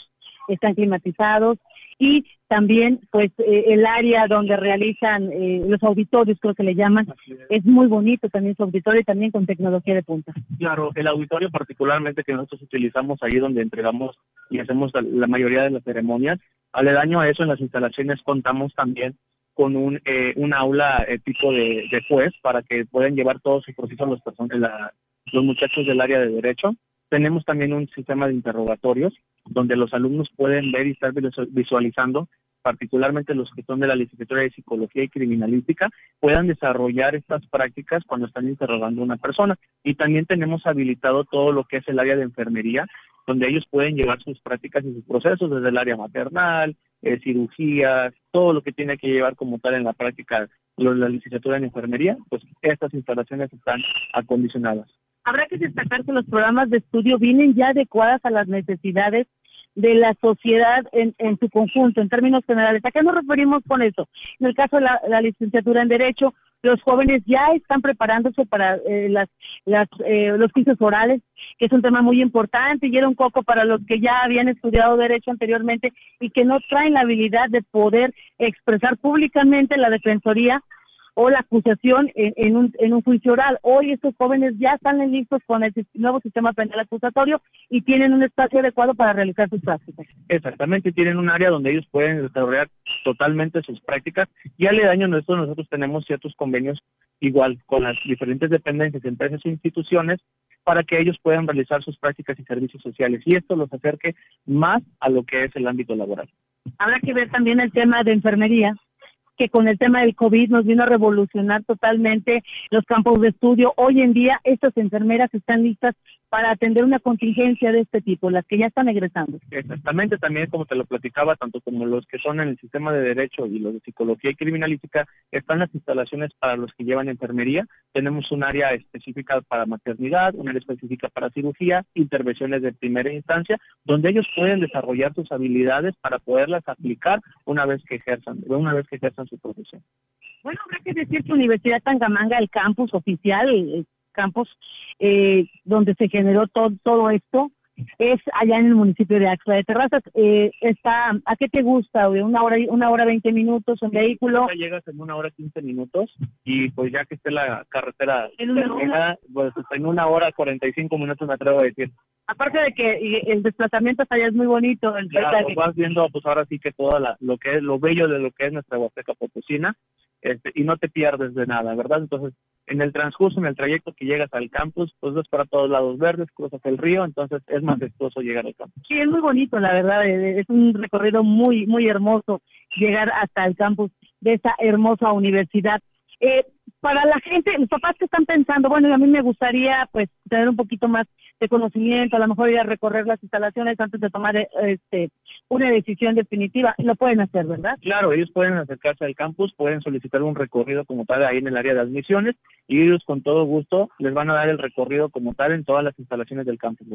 Speaker 2: están climatizados y también pues eh, el área donde realizan eh, los auditorios creo que le llaman es. muy bonito también su auditorio y también con tecnología de punta
Speaker 3: claro el auditorio particularmente que nosotros utilizamos ahí donde entregamos y hacemos la, mayoría de las ceremonias aledaño a eso en las instalaciones contamos también con un, eh, un aula tipo de, de juez para que puedan llevar todo su proceso los, personas, la, los muchachos del área de derecho. Tenemos también un sistema de interrogatorios donde los alumnos pueden ver y estar visualizando, particularmente los que son de la licenciatura de psicología y criminalística, puedan desarrollar estas prácticas cuando están interrogando a una persona. Y también tenemos habilitado todo lo que es el área de enfermería, donde ellos pueden llevar sus prácticas y sus procesos desde el área maternal, eh, cirugías, todo lo que tiene que llevar como tal en la práctica la licenciatura en enfermería, pues estas instalaciones están acondicionadas.
Speaker 2: Habrá que destacar que los programas de estudio vienen ya adecuadas a las necesidades de la sociedad en, en su conjunto, en términos generales. ¿A qué nos referimos con eso? En el caso de la, licenciatura en Derecho, los jóvenes ya están preparándose para eh, las, las, eh, los juicios orales, que es un tema muy importante y era un poco para los que ya habían estudiado Derecho anteriormente y que no traen la habilidad de poder expresar públicamente la Defensoría o la acusación en, un, en un juicio oral. Hoy estos jóvenes ya están listos con el nuevo sistema penal acusatorio y tienen un espacio adecuado para realizar sus prácticas.
Speaker 3: Exactamente, tienen un área donde ellos pueden desarrollar totalmente sus prácticas y aledaño nuestro nosotros tenemos ciertos convenios igual con las diferentes dependencias, empresas e instituciones para que ellos puedan realizar sus prácticas y servicios sociales y esto los acerque más a lo que es el ámbito laboral.
Speaker 2: Habrá que ver también el tema de enfermería, que con el tema del COVID nos vino a revolucionar totalmente los campos de estudio. Hoy en día estas enfermeras están listas para atender una contingencia de este tipo, las que ya están egresando.
Speaker 3: Exactamente, también como te lo platicaba, tanto como los que son en el sistema de derecho y los de psicología y criminalística, están las instalaciones para los que llevan enfermería. Tenemos un área específica para maternidad, un área específica para cirugía, intervenciones de primera instancia, donde ellos pueden desarrollar sus habilidades para poderlas aplicar una vez que ejerzan, una vez que ejerzan su profesión.
Speaker 2: Bueno, habrá que decir que Universidad Tangamanga, el campus oficial, campos eh, donde se generó todo, todo esto es allá en el municipio de Axla de Terrazas. Eh, está, ¿A qué te gusta? ¿Una hora, una hora veinte minutos en vehículo?
Speaker 3: Llegas en una hora quince minutos y pues ya que esté la carretera
Speaker 2: ¿En una
Speaker 3: pues en una hora cuarenta y cinco minutos me atrevo a decir.
Speaker 2: Aparte de que el desplazamiento hasta allá es muy bonito, el
Speaker 3: vas viendo pues ahora sí que todo lo que es lo bello de lo que es nuestra Huasteca Potosina este, y no te pierdes de nada, ¿verdad? Entonces en el transcurso, en el trayecto que llegas al campus, pues ves para todos lados verdes, cruzas el río, entonces es majestuoso llegar al campus.
Speaker 2: Sí, es muy bonito, la verdad, eh, es un recorrido muy, muy hermoso llegar hasta el campus de esta hermosa universidad. Eh, para la gente, los papás que están pensando, bueno, a mí me gustaría pues tener un poquito más de conocimiento, a lo mejor ir a recorrer las instalaciones antes de tomar este una decisión definitiva, lo pueden hacer, ¿verdad?
Speaker 3: Claro, ellos pueden acercarse al campus, pueden solicitar un recorrido como tal ahí en el área de admisiones y ellos con todo gusto les van a dar el recorrido como tal en todas las instalaciones del campus.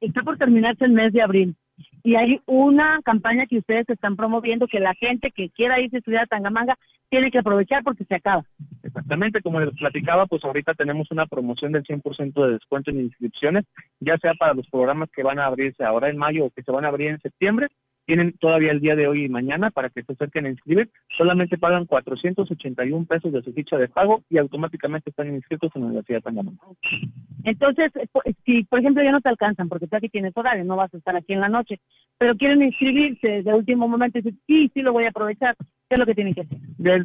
Speaker 2: Está por terminarse el mes de abril y hay una campaña que ustedes están promoviendo que la gente que quiera irse a estudiar a Tangamanga tiene que aprovechar porque se acaba.
Speaker 3: Exactamente, como les platicaba, pues ahorita tenemos una promoción del 100% de descuento en inscripciones, ya sea para los programas que van a abrirse ahora en mayo o que se van a abrir en septiembre, tienen todavía el día de hoy y mañana para que se acerquen a inscribir. Solamente pagan 481 pesos de su ficha de pago y automáticamente están inscritos en la Universidad de Tangamanga.
Speaker 2: Entonces, si por ejemplo ya no te alcanzan, porque tú aquí tienes horario, no vas a estar aquí en la noche, pero quieren inscribirse de último momento y dicen, sí, sí lo voy a aprovechar, ¿qué es lo que tienen que hacer?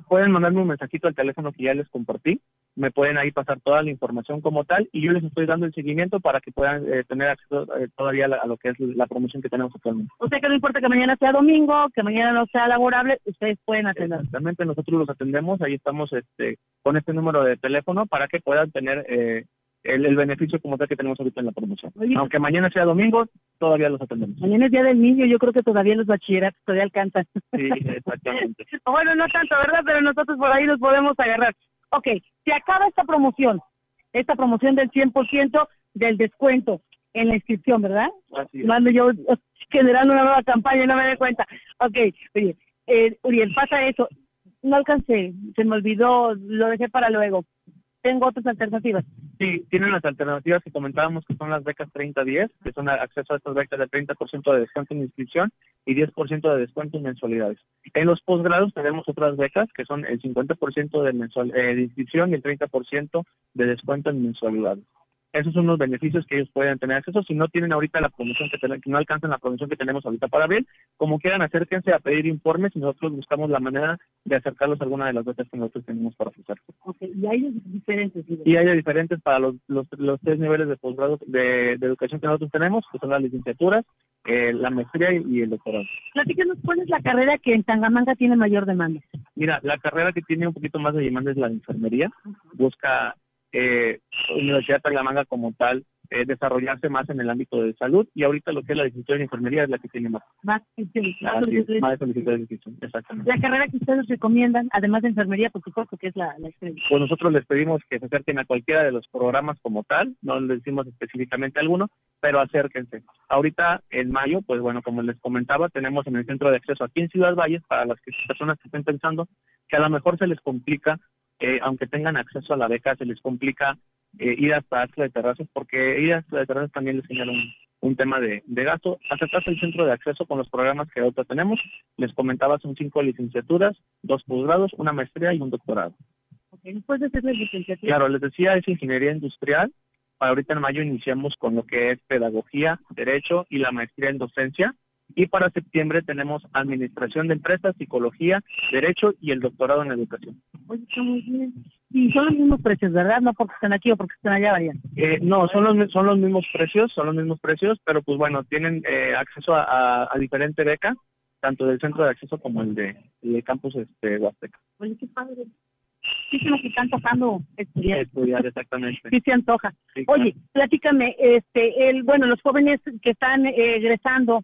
Speaker 3: pueden mandarme un mensajito al teléfono que ya les compartí, me pueden ahí pasar toda la información como tal y yo les estoy dando el seguimiento para que puedan eh, tener acceso eh, todavía a, lo que es la promoción que tenemos actualmente.
Speaker 2: O sea que no importa que mañana sea domingo, que mañana no sea laborable, ustedes pueden atender.
Speaker 3: Realmente nosotros los atendemos, ahí estamos este con este número de teléfono para que puedan tener eh, el, beneficio como tal que tenemos ahorita en la promoción. Aunque mañana sea domingo, todavía los atendemos.
Speaker 2: Mañana es Día del Niño, yo creo que todavía los bachilleratos todavía alcanzan.
Speaker 3: Sí, exactamente. <laughs>
Speaker 2: bueno, no tanto, ¿verdad? Pero nosotros por ahí nos podemos agarrar. Ok, se acaba esta promoción, esta promoción del 100% del descuento en la inscripción, ¿verdad?
Speaker 3: Así es.
Speaker 2: Mando yo <laughs> generando una nueva campaña y no me doy cuenta. Ok, oye, eh, Uriel, pasa eso. No alcancé, se me olvidó, lo dejé para luego tengo otras alternativas.
Speaker 3: Sí, tienen las alternativas que comentábamos que son las becas 30-10, que son acceso a estas becas de 30% de descuento en inscripción y 10% de descuento en mensualidades. En los posgrados tenemos otras becas que son el 50% de, mensual, eh, de inscripción y el 30% de descuento en mensualidades esos son los beneficios que ellos pueden tener acceso. Si no tienen ahorita la promoción que, que no alcanzan la promoción que tenemos ahorita para abril, como quieran, acérquense a pedir informes y nosotros buscamos la manera de acercarlos a alguna de las becas que nosotros tenemos para ofrecer.
Speaker 2: y hay diferentes.
Speaker 3: Y hay diferentes para los, los, los tres niveles de posgrado de, educación que nosotros tenemos, que son las licenciaturas, eh, la maestría y el doctorado.
Speaker 2: Platícanos, ¿cuál es la carrera que en Tangamanga tiene mayor demanda?
Speaker 3: Mira, la carrera que tiene un poquito más de demanda es la de enfermería. Busca eh, Universidad de como tal eh, desarrollarse más en el ámbito de salud y ahorita lo que es la licenciatura de enfermería es la que tiene más.
Speaker 2: Más,
Speaker 3: más solicitudes de exactamente.
Speaker 2: La carrera que ustedes recomiendan, además de enfermería, por supuesto, que es la, la
Speaker 3: Pues nosotros les pedimos que se acerquen a cualquiera de los programas como tal, no les decimos específicamente alguno, pero acérquense. Ahorita en mayo, pues bueno, como les comentaba, tenemos en el centro de acceso aquí en Ciudad Valles, para las que, personas que estén pensando que a lo mejor se les complica eh, aunque tengan acceso a la beca, se les complica eh, ir hasta Axla de Terrazas, porque ir hasta de Terrazas también les señala un, tema de, de gasto. Acercarse el centro de acceso con los programas que ahorita tenemos. Les comentaba, son cinco licenciaturas, dos posgrados, una maestría y un doctorado.
Speaker 2: Después de hacer la licenciatura.
Speaker 3: Claro, les decía, es ingeniería industrial. Ahorita en mayo iniciamos con lo que es pedagogía, derecho y la maestría en docencia. Y para septiembre tenemos administración de empresas, psicología, derecho y el doctorado en educación.
Speaker 2: Oye, está muy bien. Y son los mismos precios, ¿verdad? No porque están aquí o porque están allá, varían.
Speaker 3: Eh, no, son los, son los mismos precios, son los mismos precios, pero pues bueno, tienen eh, acceso a, a, a diferente beca, tanto del centro de acceso como el de, el de campus este, Huasteca.
Speaker 2: Oye, qué padre. Sí, se nos está antojando estudiar.
Speaker 3: Estudiar, exactamente.
Speaker 2: Sí, se antoja.
Speaker 3: Sí, claro.
Speaker 2: Oye, platícame, este, el, bueno, los jóvenes que están eh, egresando,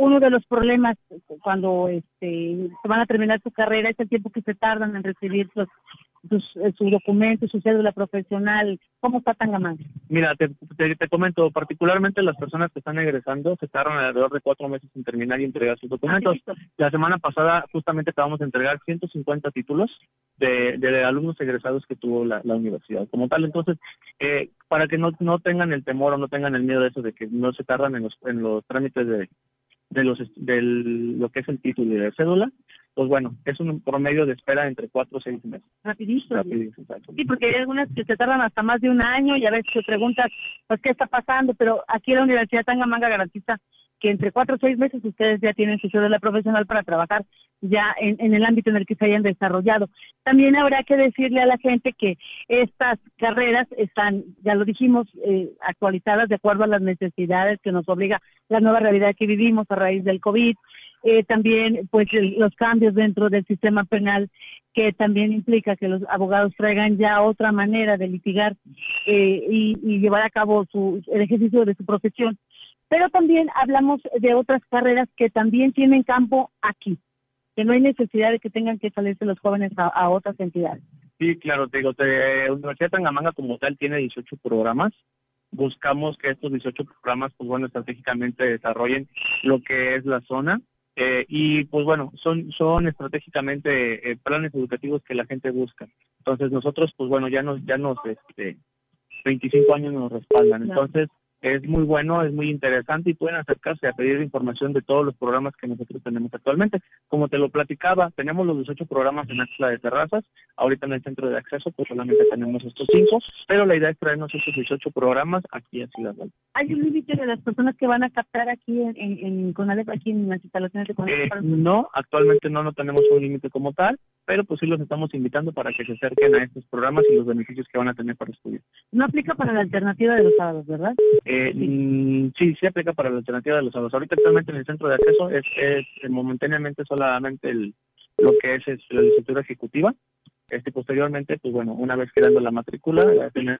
Speaker 2: uno de los problemas cuando este, se van a terminar su carrera es el tiempo que se tardan en recibir sus, sus, eh, su documento, su cédula profesional. ¿Cómo está Tangamanga?
Speaker 3: Mira, te, te, te comento, particularmente las personas que están egresando se tardan alrededor de cuatro meses en terminar y entregar sus documentos.
Speaker 2: Ah, sí,
Speaker 3: La semana pasada justamente acabamos de entregar 150 títulos de, de alumnos egresados que tuvo la, la universidad como tal. Entonces, eh, para que no, no tengan el temor o no tengan el miedo de eso, de que no se tardan en los, en los trámites de, de los del lo que es el título y de cédula, pues bueno, es un promedio de espera entre cuatro o seis meses.
Speaker 2: Rapidísimo.
Speaker 3: Rapidísimo.
Speaker 2: Sí, porque hay algunas que se tardan hasta más de un año y a veces te preguntas, pues, ¿qué está pasando? Pero aquí la Universidad Tangamanga garantiza que entre cuatro o seis meses ustedes ya tienen su cédula profesional para trabajar ya en, el ámbito en el que se hayan desarrollado. También habrá que decirle a la gente que estas carreras están, ya lo dijimos, eh, actualizadas de acuerdo a las necesidades que nos obliga la nueva realidad que vivimos a raíz del COVID. Eh, también, pues, los cambios dentro del sistema penal que también implica que los abogados traigan ya otra manera de litigar eh, y, y llevar a cabo su, el ejercicio de su profesión pero también hablamos de otras carreras que también tienen campo aquí, que no hay necesidad de que tengan que salirse los jóvenes a, a otras entidades.
Speaker 3: Sí, claro, te digo, te, Universidad Tangamanga como tal tiene 18 programas. Buscamos que estos 18 programas, pues bueno, estratégicamente desarrollen lo que es la zona. Eh, y pues bueno, son, son estratégicamente eh, planes educativos que la gente busca. Entonces nosotros, pues bueno, ya nos, ya nos, este, 25 años nos respaldan. Entonces, es muy bueno, es muy interesante y pueden acercarse a pedir información de todos los programas que nosotros tenemos actualmente. Como te lo platicaba, tenemos los 18 programas en Axla de Terrazas, ahorita en el centro de acceso pues solamente tenemos estos cinco, pero la idea es traernos estos 18 programas aquí a Ciudad Valle.
Speaker 2: ¿Hay un límite de las personas que van a captar aquí en, en, en Conalep, aquí en las instalaciones de Conalep?
Speaker 3: Eh, no, actualmente no, no tenemos un límite como tal, pero pues sí los estamos invitando para que se acerquen a estos programas y los beneficios que van a tener para estudiar.
Speaker 2: No aplica para la alternativa de los sábados, ¿verdad?
Speaker 3: Eh, sí. sí, sí aplica para la alternativa de los sábados. Ahorita actualmente en el centro de acceso es, es momentáneamente solamente el, lo que es, es la licenciatura ejecutiva. Este posteriormente, pues bueno, una vez quedando la matrícula, tener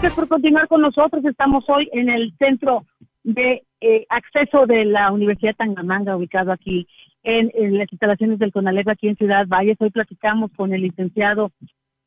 Speaker 2: Gracias por continuar con nosotros. Estamos hoy en el centro de eh, acceso de la Universidad Tangamanga, ubicado aquí en, las instalaciones del CONALEP aquí en Ciudad Valles. Hoy platicamos con el licenciado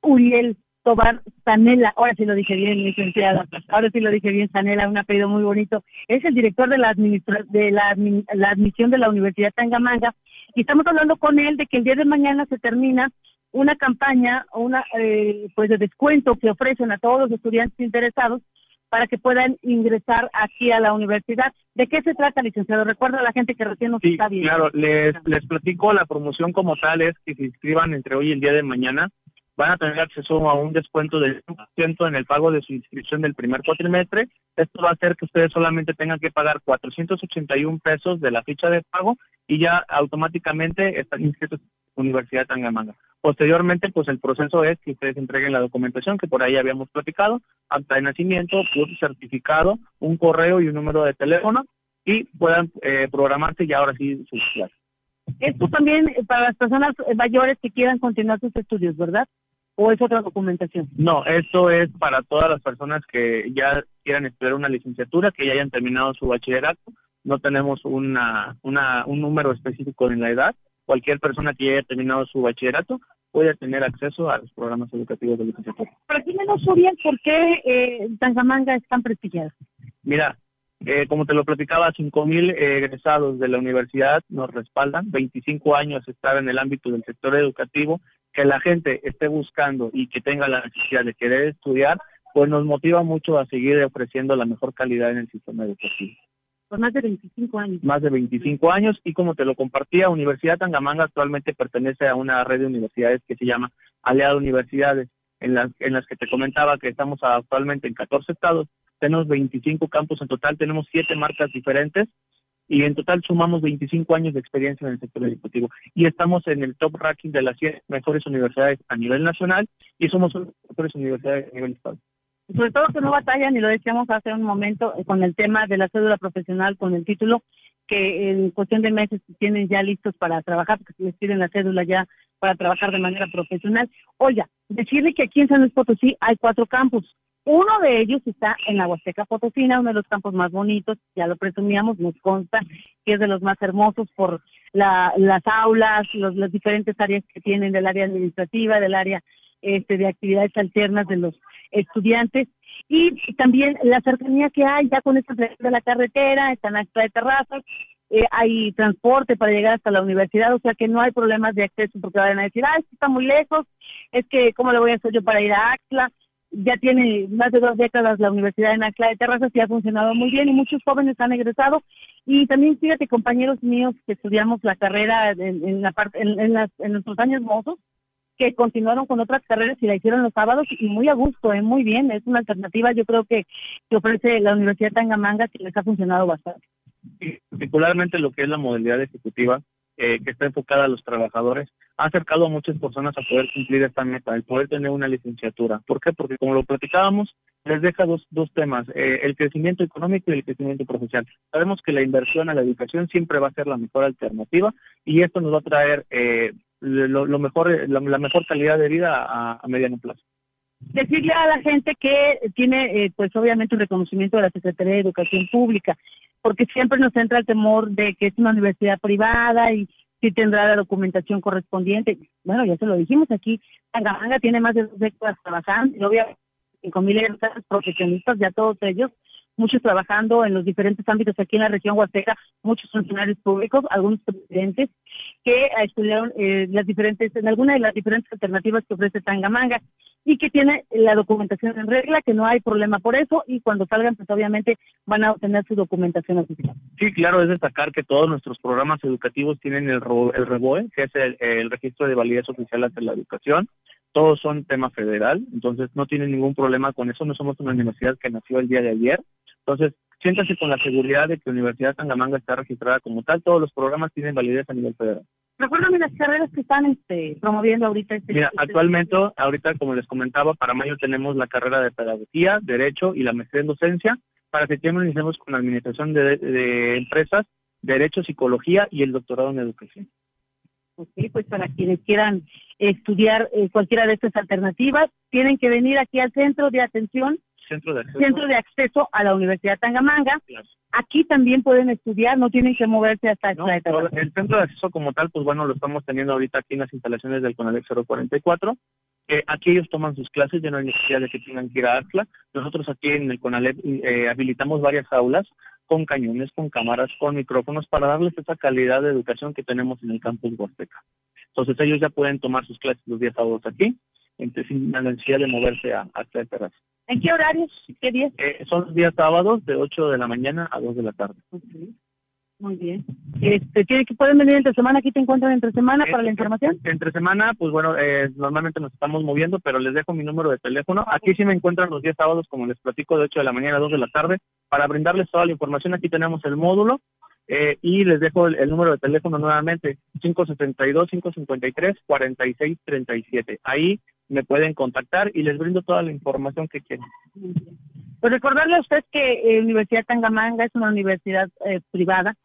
Speaker 2: Uriel Tobar Sanela, ahora sí lo dije bien, licenciada, ahora sí lo dije bien, Sanela, un apellido muy bonito. Es el director de la, de la, la admisión de la Universidad Tangamanga y estamos hablando con él de que el día de mañana se termina una campaña, una eh, pues de descuento que ofrecen a todos los estudiantes interesados para que puedan ingresar aquí a la universidad. ¿De qué se trata, licenciado? Recuerda a la gente que recién nos está viendo.
Speaker 3: Claro, les, les platico, la promoción como tal es que se inscriban entre hoy y el día de mañana van a tener acceso a un descuento del 100% en el pago de su inscripción del primer cuatrimestre. Esto va a hacer que ustedes solamente tengan que pagar 481 pesos de la ficha de pago y ya automáticamente están inscritos Universidad Tangamanga. Posteriormente, pues el proceso es que ustedes entreguen la documentación que por ahí habíamos platicado, acta de nacimiento, curso certificado, un correo y un número de teléfono y puedan eh, programarse ya ahora sí sus clases.
Speaker 2: Esto también eh, para las personas eh, mayores que quieran continuar sus estudios, ¿verdad? ¿O es otra documentación?
Speaker 3: No, esto es para todas las personas que ya quieran estudiar una licenciatura, que ya hayan terminado su bachillerato. No tenemos una, una, un número específico en la edad. Cualquier persona que ya haya terminado su bachillerato puede tener acceso a los programas educativos de licenciatura.
Speaker 2: Pero aquí menos bien, ¿por qué eh, Tangamanga es tan prestigiada?
Speaker 3: Mira, eh, como te lo platicaba, 5.000 eh, egresados de la universidad nos respaldan, 25 años estar en el ámbito del sector educativo, que la gente esté buscando y que tenga la necesidad de querer estudiar, pues nos motiva mucho a seguir ofreciendo la mejor calidad en el sistema educativo.
Speaker 2: Por más de 25 años.
Speaker 3: Más de 25 años y como te lo compartía, Universidad Tangamanga actualmente pertenece a una red de universidades que se llama Aliada Universidades, en las, en las que te comentaba que estamos actualmente en 14 estados tenemos 25 campos en total, tenemos siete marcas diferentes y en total sumamos 25 años de experiencia en el sector educativo y estamos en el top ranking de las 100 mejores universidades a nivel nacional y somos las mejores universidades a nivel estado.
Speaker 2: Sobre todo que no batallan, y lo decíamos hace un momento, eh, con el tema de la cédula profesional, con el título, que en cuestión de meses tienen ya listos para trabajar, porque les piden la cédula ya para trabajar de manera profesional. Oiga, decirle que aquí en San Luis Potosí hay cuatro campus, uno de ellos está en la Huasteca Potosina, uno de los campos más bonitos, ya lo presumíamos, nos consta que es de los más hermosos por la, las aulas, los, las diferentes áreas que tienen del área administrativa, del área este, de actividades alternas de los estudiantes. Y también la cercanía que hay ya con esta de la carretera, están extra de terrazas, eh, hay transporte para llegar hasta la universidad, o sea que no hay problemas de acceso porque vayan a decir, ah, esto está muy lejos, es que cómo le voy a hacer yo para ir a Axla, ya tiene más de dos décadas la Universidad en Acla de Terrazas y ha funcionado muy bien y muchos jóvenes han egresado. Y también fíjate compañeros míos que estudiamos la carrera en, la parte en, las, en nuestros años mozos que continuaron con otras carreras y la hicieron los sábados y muy a gusto, ¿eh? muy bien, es una alternativa yo creo que, que ofrece la Universidad Tangamanga que les ha funcionado bastante.
Speaker 3: particularmente lo que es la modalidad ejecutiva, eh, que está enfocada a los trabajadores, ha acercado a muchas personas a poder cumplir esta meta, el poder tener una licenciatura. ¿Por qué? Porque como lo platicábamos, les deja dos, dos temas, eh, el crecimiento económico y el crecimiento profesional. Sabemos que la inversión a la educación siempre va a ser la mejor alternativa y esto nos va a traer eh, lo, mejor, la, mejor calidad de vida a, mediano plazo
Speaker 2: decirle a la gente que tiene, pues obviamente, un reconocimiento de la Secretaría de Educación Pública porque siempre nos entra el temor de que es una universidad privada y si tendrá la documentación correspondiente. Bueno, ya se lo dijimos aquí, Tangamanga tiene más de dos décadas trabajando y obviamente cinco mil profesionistas, ya todos ellos, muchos trabajando en los diferentes ámbitos aquí en la región Huasteca, muchos funcionarios públicos, algunos presidentes que estudiaron eh, las diferentes, en alguna de las diferentes alternativas que ofrece Tangamanga y que tiene la documentación en regla, que no hay problema por eso y cuando salgan pues obviamente van a obtener su documentación oficial.
Speaker 3: Sí, claro, es destacar que todos nuestros programas educativos tienen el, el REBOE, que es el, registro de validez oficial ante la educación. Todos son tema federal, entonces no tienen ningún problema con eso. No somos una universidad que nació el día de ayer. Entonces, siéntase con la seguridad de que la Universidad Tangamanga está registrada como tal. Todos los programas tienen validez a nivel federal.
Speaker 2: Recuérdame las carreras que están este, promoviendo ahorita. Este,
Speaker 3: Mira, este actualmente, ahorita como les comentaba, para mayo tenemos la carrera de Pedagogía, Derecho y la maestría en Docencia. Para septiembre iniciamos con la Administración de, Empresas, Derecho, Psicología y el doctorado en Educación.
Speaker 2: Ok, pues para quienes quieran estudiar eh, cualquiera de estas alternativas, tienen que venir aquí al centro de atención
Speaker 3: centro de acceso.
Speaker 2: Centro de acceso a la Universidad Tangamanga. Aquí también pueden estudiar, no tienen que moverse hasta
Speaker 3: no, El centro de acceso como tal, pues bueno, lo estamos teniendo ahorita aquí en las instalaciones del CONALEP 044. Eh, aquí ellos toman sus clases, ya no hay necesidad de que tengan que ir a AXLA. Nosotros aquí en el CONALEP eh, habilitamos varias aulas con cañones, con cámaras, con micrófonos para darles esa calidad de educación que tenemos en el campus Huasteca. Entonces ellos ya pueden tomar sus clases los días sábados aquí, entonces, sin la necesidad de moverse a, a terraza.
Speaker 2: ¿En qué horarios? ¿Qué días?
Speaker 3: Eh, son los días sábados de 8 de la mañana a 2 de la tarde.
Speaker 2: Muy bien. Este, ¿tiene que pueden venir entre semana? ¿Aquí te encuentran entre semana para la información?
Speaker 3: Entre semana, pues bueno, eh, normalmente nos estamos moviendo, pero les dejo mi número de teléfono. Aquí sí me encuentran los días sábados, como les platico, de 8 de la mañana a 2 de la tarde, para brindarles toda la información. Aquí tenemos el módulo eh, y les dejo el, número de teléfono nuevamente, 572-553-4637. Ahí me pueden contactar y les brindo toda la información que quieran.
Speaker 2: Pues recordarle a usted que eh, Universidad Tangamanga es una universidad eh, privada,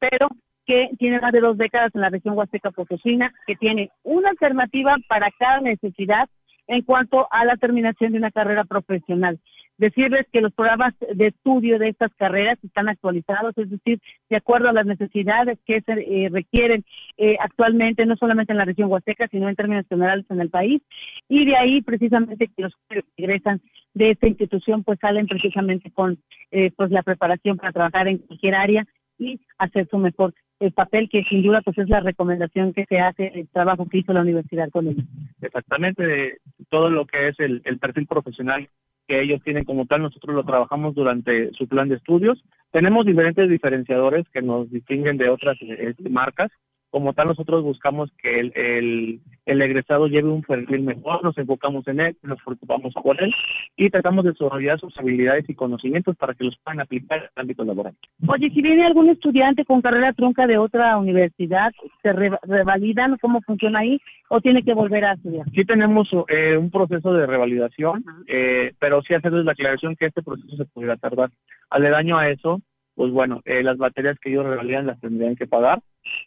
Speaker 2: pero que tiene más de dos décadas en la región Huasteca Potosina, que tiene una alternativa para cada necesidad en cuanto a la terminación de una carrera profesional decirles que los programas de estudio de estas carreras están actualizados, es decir, de acuerdo a las necesidades que se eh, requieren eh, actualmente, no solamente en la región huasteca, sino en términos generales en el país, y de ahí precisamente que los que regresan de esta institución pues salen precisamente con eh, pues la preparación para trabajar en cualquier área y hacer su mejor papel que sin duda pues es la recomendación que se hace el trabajo que hizo la universidad con ellos.
Speaker 3: Exactamente, todo lo que es el, el perfil profesional que ellos tienen como tal, nosotros lo trabajamos durante su plan de estudios. Tenemos diferentes diferenciadores que nos distinguen de otras este, marcas como tal nosotros buscamos que el, el, el, egresado lleve un perfil mejor, nos enfocamos en él, nos preocupamos por él y tratamos de desarrollar sus habilidades y conocimientos para que los puedan aplicar en el ámbito laboral.
Speaker 2: Oye, si viene algún estudiante con carrera trunca de otra universidad, ¿se revalidan? ¿Cómo funciona ahí? ¿O tiene que volver a estudiar?
Speaker 3: Sí tenemos eh, un proceso de revalidación, eh, pero sí hacerles la aclaración que este proceso se pudiera tardar. Aledaño a eso, pues bueno, eh, las baterías que ellos revalidan las tendrían que pagar,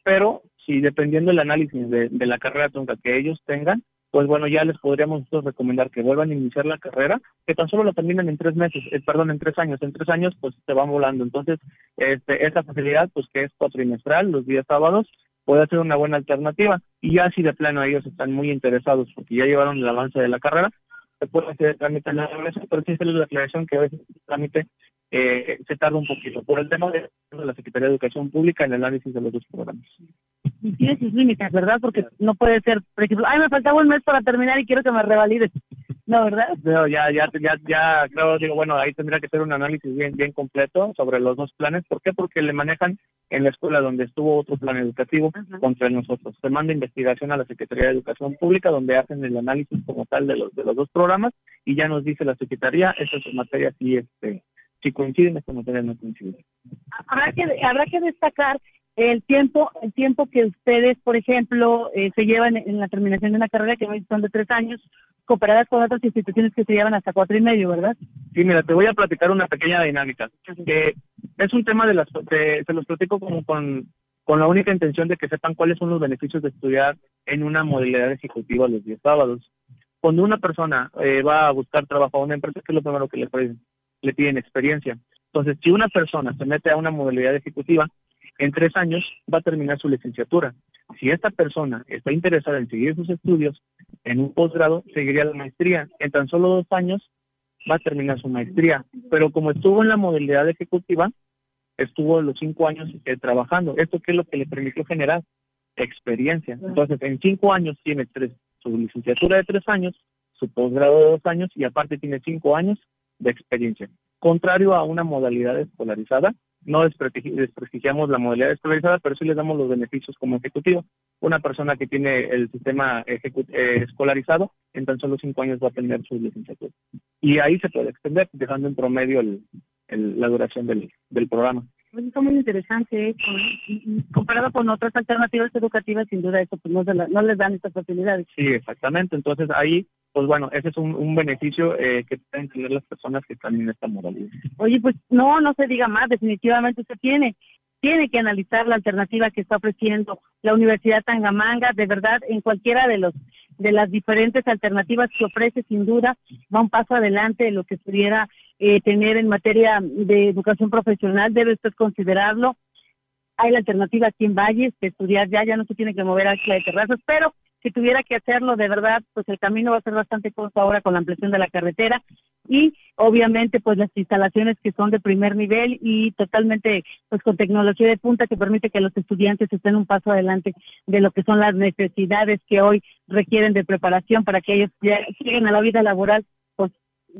Speaker 3: pero si dependiendo del análisis de, la carrera trunca que ellos tengan, pues bueno, ya les podríamos nosotros recomendar que vuelvan a iniciar la carrera, que tan solo la terminen en tres meses, eh, perdón, en tres años. En tres años, pues se van volando. Entonces, este, esa facilidad, pues que es cuatrimestral, los días sábados, puede ser una buena alternativa. Y ya si de plano ellos están muy interesados porque ya llevaron el avance de la carrera, se puede hacer el trámite en la pero sí la aclaración que a veces el trámite eh, se tarda un poquito por el tema de la Secretaría de Educación Pública en el análisis de los dos programas.
Speaker 2: Y tiene sus límites, ¿verdad? Porque no puede ser, por ejemplo, ay, me faltaba un mes para terminar y quiero que me revalide. No, ¿verdad?
Speaker 3: No, ya, ya, ya, ya, creo, digo, bueno, ahí tendría que ser un análisis bien, bien completo sobre los dos planes. ¿Por qué? Porque le manejan en la escuela donde estuvo otro plan educativo contra nosotros. Se manda investigación a la Secretaría de Educación Pública donde hacen el análisis como tal de los, de los dos programas y ya nos dice la Secretaría, esas materias sí, este, si coinciden, estas materias no coinciden.
Speaker 2: Habrá que, habrá que destacar el tiempo el tiempo que ustedes, por ejemplo, eh, se llevan en la terminación de una carrera que son de tres años, cooperadas con otras instituciones que se llevan hasta cuatro y medio, ¿verdad?
Speaker 3: Sí, mira, te voy a platicar una pequeña dinámica. Que es un tema de las, se los platico como con, con la única intención de que sepan cuáles son los beneficios de estudiar en una modalidad ejecutiva los días sábados. Cuando una persona eh, va a buscar trabajo a una empresa, ¿qué es lo primero que le piden? Le piden experiencia. Entonces, si una persona se mete a una modalidad ejecutiva, en tres años va a terminar su licenciatura. Si esta persona está interesada en seguir sus estudios en un posgrado, seguiría la maestría. En tan solo dos años va a terminar su maestría. Pero como estuvo en la modalidad ejecutiva, estuvo los cinco años eh, trabajando. ¿Esto qué es lo que le permitió generar? Experiencia. Entonces, en cinco años tiene tres, su licenciatura de tres años, su posgrado de dos años y aparte tiene cinco años de experiencia. Contrario a una modalidad escolarizada, no desprestigiamos la modalidad escolarizada, pero sí les damos los beneficios como ejecutivo. Una persona que tiene el sistema eh, escolarizado, en tan solo cinco años va a tener su licenciatura. Y ahí se puede extender, dejando en promedio la duración del, programa.
Speaker 2: Pues está muy interesante ¿eh? comparado con otras alternativas educativas, sin duda eso pues no, no les dan estas facilidades.
Speaker 3: Sí, exactamente. Entonces ahí pues bueno, ese es un, beneficio eh, que pueden tener las personas que están en esta modalidad.
Speaker 2: Oye, pues no, no se diga más, definitivamente usted tiene, tiene que analizar la alternativa que está ofreciendo la Universidad Tangamanga, de verdad, en cualquiera de los de las diferentes alternativas que ofrece, sin duda, va un paso adelante de lo que pudiera eh, tener en materia de educación profesional, debe usted considerarlo. Hay la alternativa aquí en Valles, que estudiar ya, ya no se tiene que mover a la de terrazas, pero si tuviera que hacerlo de verdad, pues el camino va a ser bastante corto ahora con la ampliación de la carretera y obviamente pues las instalaciones que son de primer nivel y totalmente pues con tecnología de punta que permite que los estudiantes estén un paso adelante de lo que son las necesidades que hoy requieren de preparación para que ellos lleguen a la vida laboral pues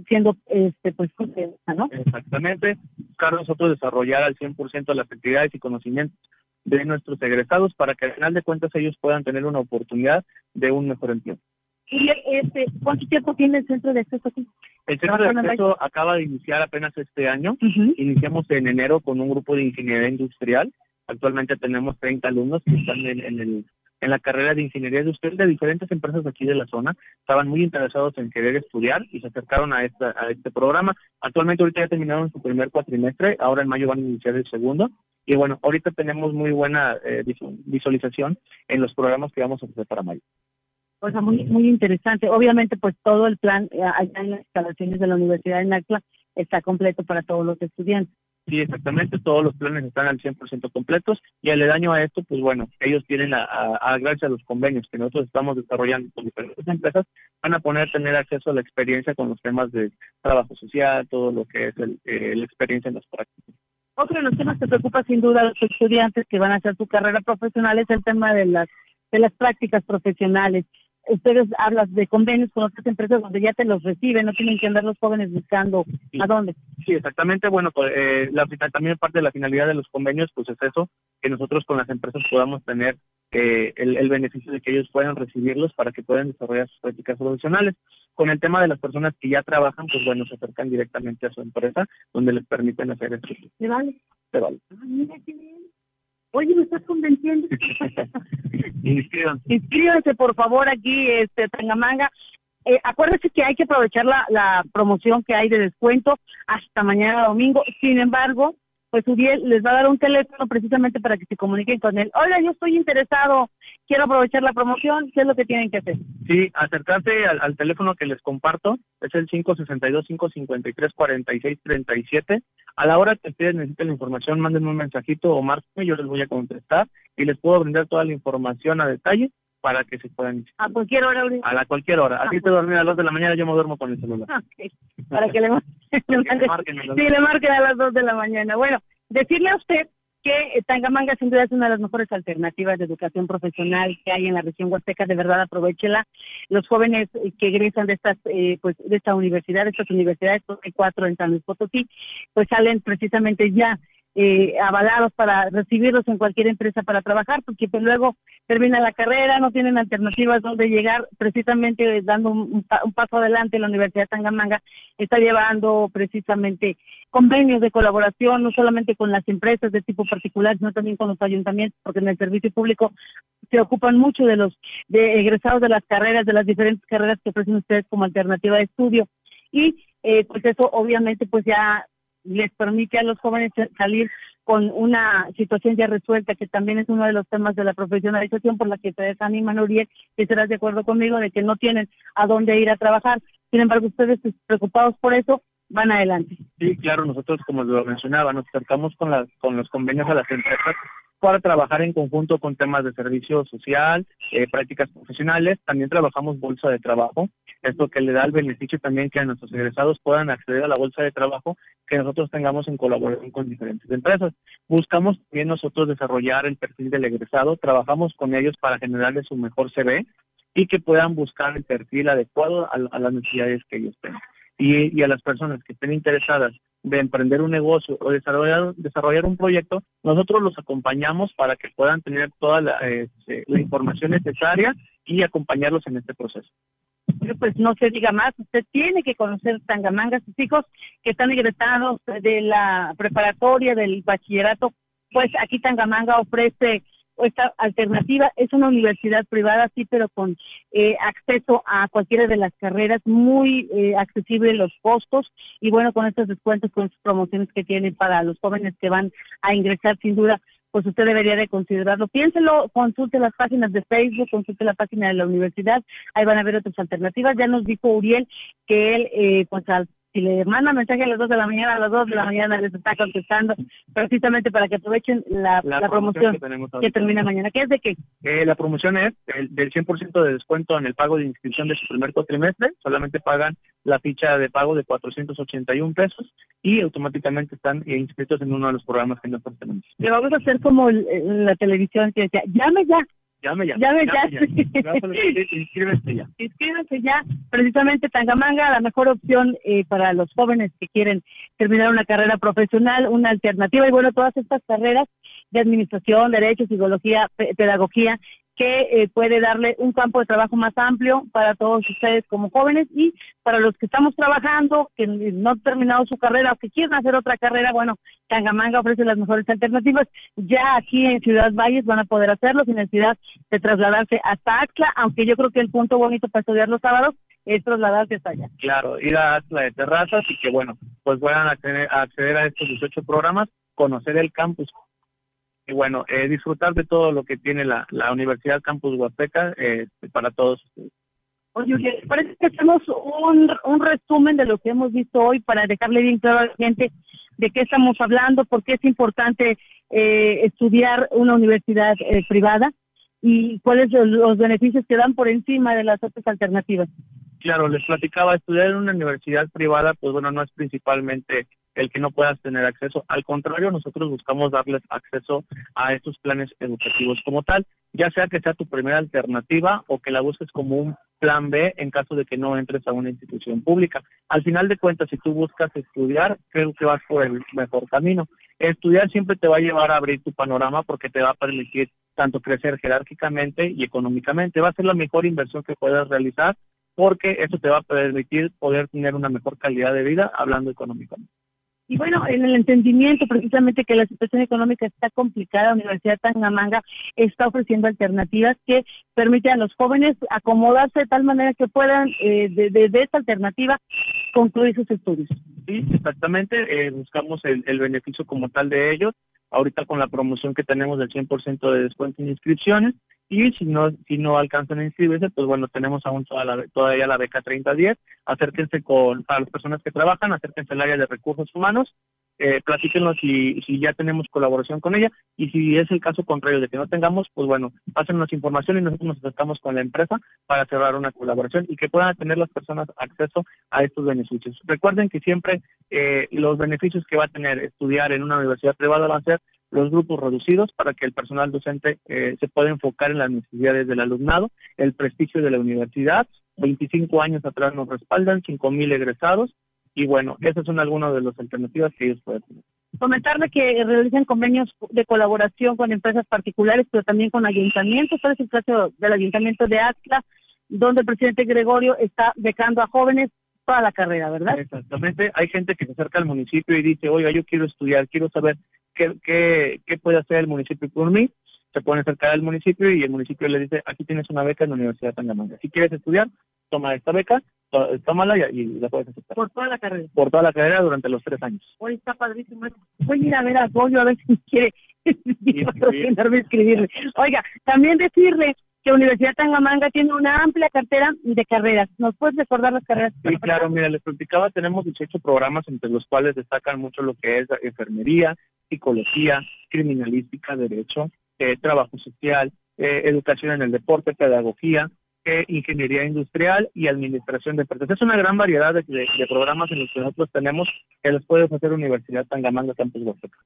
Speaker 2: siendo este pues
Speaker 3: ¿no? Exactamente, buscar nosotros desarrollar al 100% las actividades y conocimientos de nuestros egresados para que al final de cuentas ellos puedan tener una oportunidad de un mejor empleo.
Speaker 2: ¿Y este, cuánto tiempo tiene el centro de acceso aquí?
Speaker 3: El centro de acceso acaba de iniciar apenas este año. Iniciamos en enero con un grupo de ingeniería industrial. Actualmente tenemos 30 alumnos que están en, el, en la carrera de ingeniería industrial de diferentes empresas aquí de la zona. Estaban muy interesados en querer estudiar y se acercaron a, esta, a este programa. Actualmente ahorita ya terminaron su primer cuatrimestre, ahora en mayo van a iniciar el segundo. Y bueno, ahorita tenemos muy buena eh, visualización en los programas que vamos a hacer para mayo.
Speaker 2: Cosa muy, muy interesante. Obviamente, pues todo el plan eh, allá en las instalaciones de la Universidad de Nacla está completo para todos los estudiantes.
Speaker 3: Sí, exactamente, todos los planes están al 100% completos y aledaño a esto, pues bueno, ellos tienen, a, a, gracias a los convenios que nosotros estamos desarrollando con diferentes empresas, van a poner tener acceso a la experiencia con los temas de trabajo social, todo lo que es el, eh, la experiencia en las prácticas.
Speaker 2: Otro de los temas que preocupa sin duda a los estudiantes que van a hacer su carrera profesional es el tema de las de las prácticas profesionales. Ustedes hablan de convenios con otras empresas donde ya te los reciben, no tienen que andar los jóvenes buscando a dónde.
Speaker 3: Sí, exactamente. Bueno, pues, eh, la, también parte de la finalidad de los convenios, pues es eso, que nosotros con las empresas podamos tener eh, el, el beneficio de que ellos puedan recibirlos para que puedan desarrollar sus prácticas profesionales. Con el tema de las personas que ya trabajan, pues bueno, se acercan directamente a su empresa donde les permiten hacer esto.
Speaker 2: ¿Se vale?
Speaker 3: Se vale.
Speaker 2: Ah, mira qué bien. Oye, ¿me estás convenciendo? <laughs>
Speaker 3: Inscríbanse.
Speaker 2: Inscríbanse, por favor, aquí, este, Tangamanga. Eh, acuérdense que hay que aprovechar la, la promoción que hay de descuento hasta mañana domingo. Sin embargo, pues Uriel les va a dar un teléfono precisamente para que se comuniquen con él. Oiga, yo estoy interesado, quiero aprovechar la promoción, ¿qué es lo que tienen que hacer?
Speaker 3: Sí, acercarse al, teléfono que les comparto, es el 562-553-4637. A la hora que ustedes necesiten la información, mándenme un mensajito o márquenme, yo les voy a contestar y les puedo brindar toda la información a detalle para que se puedan
Speaker 2: A cualquier hora.
Speaker 3: A la cualquier hora. Así ah, te dormir a las 2 de la mañana, yo me duermo con el celular. <laughs>
Speaker 2: Para que le, <laughs> marquen. Sí, le marquen a las 2 de la mañana. Bueno, decirle a usted que eh, Tangamanga sin duda es una de las mejores alternativas de educación profesional que hay en la región huasteca, de verdad aprovechela. Los jóvenes eh, que egresan de estas eh, pues de esta universidad, de estas universidades, hay cuatro en San Luis Potosí, pues salen precisamente ya eh, avalados para recibirlos en cualquier empresa para trabajar, porque pues luego termina la carrera, no tienen alternativas donde llegar, precisamente dando un, paso adelante, la Universidad de Tangamanga está llevando precisamente convenios de colaboración, no solamente con las empresas de tipo particular, sino también con los ayuntamientos, porque en el servicio público se ocupan mucho de los de egresados de las carreras, de las diferentes carreras que ofrecen ustedes como alternativa de estudio. Y eh, pues eso obviamente pues ya les permite a los jóvenes salir con una situación ya resuelta, que también es uno de los temas de la profesionalización por la que te desaniman, Uriel, y estarás de acuerdo conmigo de que no tienen a dónde ir a trabajar. Sin embargo, ustedes pues, preocupados por eso, van adelante.
Speaker 3: Sí, claro, nosotros, como lo mencionaba, nos acercamos con, las, con los convenios a las empresas para trabajar en conjunto con temas de servicio social, eh, prácticas profesionales. También trabajamos bolsa de trabajo, esto que le da el beneficio también que a nuestros egresados puedan acceder a la bolsa de trabajo que nosotros tengamos en colaboración con diferentes empresas. Buscamos también nosotros desarrollar el perfil del egresado, trabajamos con ellos para generarles un mejor CV y que puedan buscar el perfil adecuado a, las necesidades que ellos tengan. Y, y a las personas que estén interesadas de emprender un negocio o desarrollar, desarrollar un proyecto, nosotros los acompañamos para que puedan tener toda la, este, la información necesaria y acompañarlos en este proceso.
Speaker 2: Pues no se diga más, usted tiene que conocer Tangamanga, sus hijos que están egresados de la preparatoria, del bachillerato, pues aquí Tangamanga ofrece esta alternativa es una universidad privada, sí, pero con eh, acceso a cualquiera de las carreras, muy eh, accesible los costos y bueno, con estos descuentos, con estas promociones que tienen para los jóvenes que van a ingresar, sin duda, pues usted debería de considerarlo. Piénselo, consulte las páginas de Facebook, consulte la página de la universidad, ahí van a ver otras alternativas. Ya nos dijo Uriel que él, eh, pues al si le manda mensaje a las 2 de la mañana, a las 2 de la mañana les está contestando, precisamente para que aprovechen la, promoción, que, termina mañana. ¿Qué es de qué?
Speaker 3: Eh, la promoción es el, del 100% de descuento en el pago de inscripción de su primer cuatrimestre, solamente pagan la ficha de pago de 481 pesos y automáticamente están inscritos en uno de los programas que nosotros tenemos.
Speaker 2: Le vamos a hacer como la televisión que decía, llame ya,
Speaker 3: Llame ya.
Speaker 2: Llame, ya. Inscríbete ya. Inscríbete ya. Precisamente Tangamanga, la mejor opción eh, para los jóvenes que quieren terminar una carrera profesional, una alternativa. Y bueno, todas estas carreras de administración, derecho, psicología, pedagogía, que eh, puede darle un campo de trabajo más amplio para todos ustedes como jóvenes y para los que estamos trabajando, que no han terminado su carrera o que quieren hacer otra carrera, bueno, Tangamanga ofrece las mejores alternativas. Ya aquí en Ciudad Valles van a poder hacerlo sin necesidad de trasladarse hasta Axla, aunque yo creo que el punto bonito para estudiar los sábados es trasladarse hasta allá.
Speaker 3: Claro, ir a Axla de Terrazas y que, bueno, pues puedan acceder, a estos 18 programas, conocer el campus y bueno, eh, disfrutar de todo lo que tiene la, la Universidad Campus Huasteca eh, para todos ustedes.
Speaker 2: Oye, parece que hacemos un, un resumen de lo que hemos visto hoy para dejarle bien claro a la gente de qué estamos hablando, por qué es importante eh, estudiar una universidad eh, privada y cuáles son los beneficios que dan por encima de las otras alternativas.
Speaker 3: Claro, les platicaba, estudiar en una universidad privada, pues bueno, no es principalmente el que no puedas tener acceso. Al contrario, nosotros buscamos darles acceso a estos planes educativos como tal, ya sea que sea tu primera alternativa o que la busques como un plan B en caso de que no entres a una institución pública. Al final de cuentas, si tú buscas estudiar, creo que vas por el mejor camino. Estudiar siempre te va a llevar a abrir tu panorama porque te va a permitir tanto crecer jerárquicamente y económicamente. Va a ser la mejor inversión que puedas realizar porque eso te va a permitir poder tener una mejor calidad de vida hablando económicamente.
Speaker 2: Y bueno, en el entendimiento precisamente que la situación económica está complicada, la Universidad Tangamanga está ofreciendo alternativas que permiten a los jóvenes acomodarse de tal manera que puedan, eh, de, esta alternativa, concluir sus estudios.
Speaker 3: Sí, exactamente. Eh, buscamos el, el beneficio como tal de ellos. Ahorita con la promoción que tenemos del 100% de descuento en inscripciones, y si no si no alcanzan a inscribirse, pues bueno, tenemos aún toda la, todavía la beca 3010. Acérquense con, a las personas que trabajan, acérquense al área de recursos humanos, eh, platíquenos si, si ya tenemos colaboración con ella y si es el caso contrario de que no tengamos, pues bueno, pásenos información y nosotros nos acercamos con la empresa para cerrar una colaboración y que puedan tener las personas acceso a estos beneficios. Recuerden que siempre eh, los beneficios que va a tener estudiar en una universidad privada van a ser los grupos reducidos para que el personal docente eh, se pueda enfocar en las necesidades del alumnado, el prestigio de la universidad, 25 años atrás nos respaldan, 5.000 egresados, y bueno, esas son algunas de las alternativas que ellos pueden tener.
Speaker 2: Comentarle que realizan convenios de colaboración con empresas particulares, pero también con ayuntamientos. Este es el caso del ayuntamiento de Atlas, donde el presidente Gregorio está becando a jóvenes toda la carrera, ¿verdad?
Speaker 3: Exactamente. Hay gente que se acerca al municipio y dice, oiga, yo quiero estudiar, quiero saber qué, qué, qué puede hacer el municipio por mí. Se pueden acercar al municipio y el municipio le dice, aquí tienes una beca en la Universidad de Tangamanga. Si quieres estudiar, toma esta beca, tómala y, la puedes aceptar.
Speaker 2: Por toda la carrera.
Speaker 3: Por toda la carrera durante los tres años.
Speaker 2: Hoy está padrísimo. Voy a ir a ver a Goyo a ver si quiere <laughs> escribirle. Oiga, también decirle que Universidad Tangamanga tiene una amplia cartera de carreras. ¿Nos puedes recordar las carreras?
Speaker 3: Sí, claro, mira, les platicaba, tenemos 18 programas entre los cuales destacan mucho lo que es enfermería, psicología, criminalística, derecho, eh, trabajo social, eh, educación en el deporte, pedagogía, eh, ingeniería industrial y administración de empresas. Es una gran variedad de, programas en los que nosotros tenemos que les puede ofrecer Universidad Tangamanga Campus Huasteca.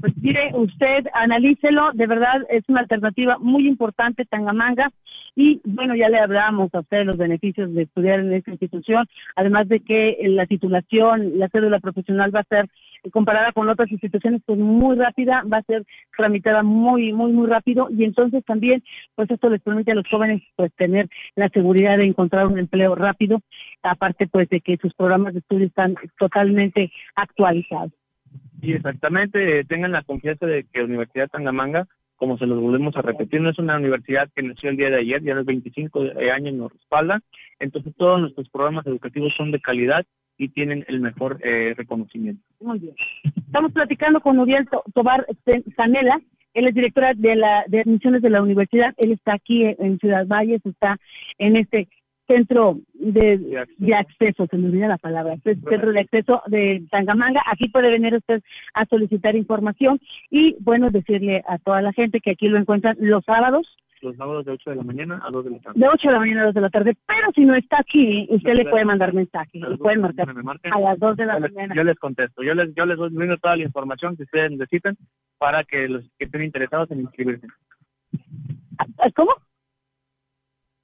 Speaker 2: Pues mire, usted analícelo, de verdad es una alternativa muy importante Tangamanga y bueno, ya le hablamos a usted de los beneficios de estudiar en esta institución, además de que la titulación, la cédula profesional va a ser comparada con otras instituciones pues muy rápida, va a ser tramitada muy muy muy rápido y entonces también pues esto les permite a los jóvenes pues tener la seguridad de encontrar un empleo rápido, aparte pues de que sus programas de estudio están totalmente actualizados.
Speaker 3: Sí, exactamente. Eh, tengan la confianza de que Universidad Tangamanga, como se los volvemos a repetir, no es una universidad que nació el día de ayer, ya los 25 años nos respalda. Entonces, todos nuestros programas educativos son de calidad y tienen el mejor eh, reconocimiento.
Speaker 2: Muy bien. Estamos platicando con Uriel Tobar Canela, Él es directora de la de admisiones de la universidad. Él está aquí en Ciudad Valles, está en este centro de, de, acceso. se me olvida la palabra, este centro de acceso de Tangamanga. Aquí puede venir usted a solicitar información y, bueno, decirle a toda la gente que aquí lo encuentran los sábados.
Speaker 3: Los sábados de 8 de la mañana a 2 de la tarde. De
Speaker 2: 8 de la mañana a 2 de la tarde. Pero si no está aquí, usted le puede mandar mensaje. Le pueden marcar a las 2 de la mañana.
Speaker 3: yo les contesto. Yo les, yo les doy toda la información que ustedes necesiten para que los que estén interesados en inscribirse.
Speaker 2: ¿Cómo?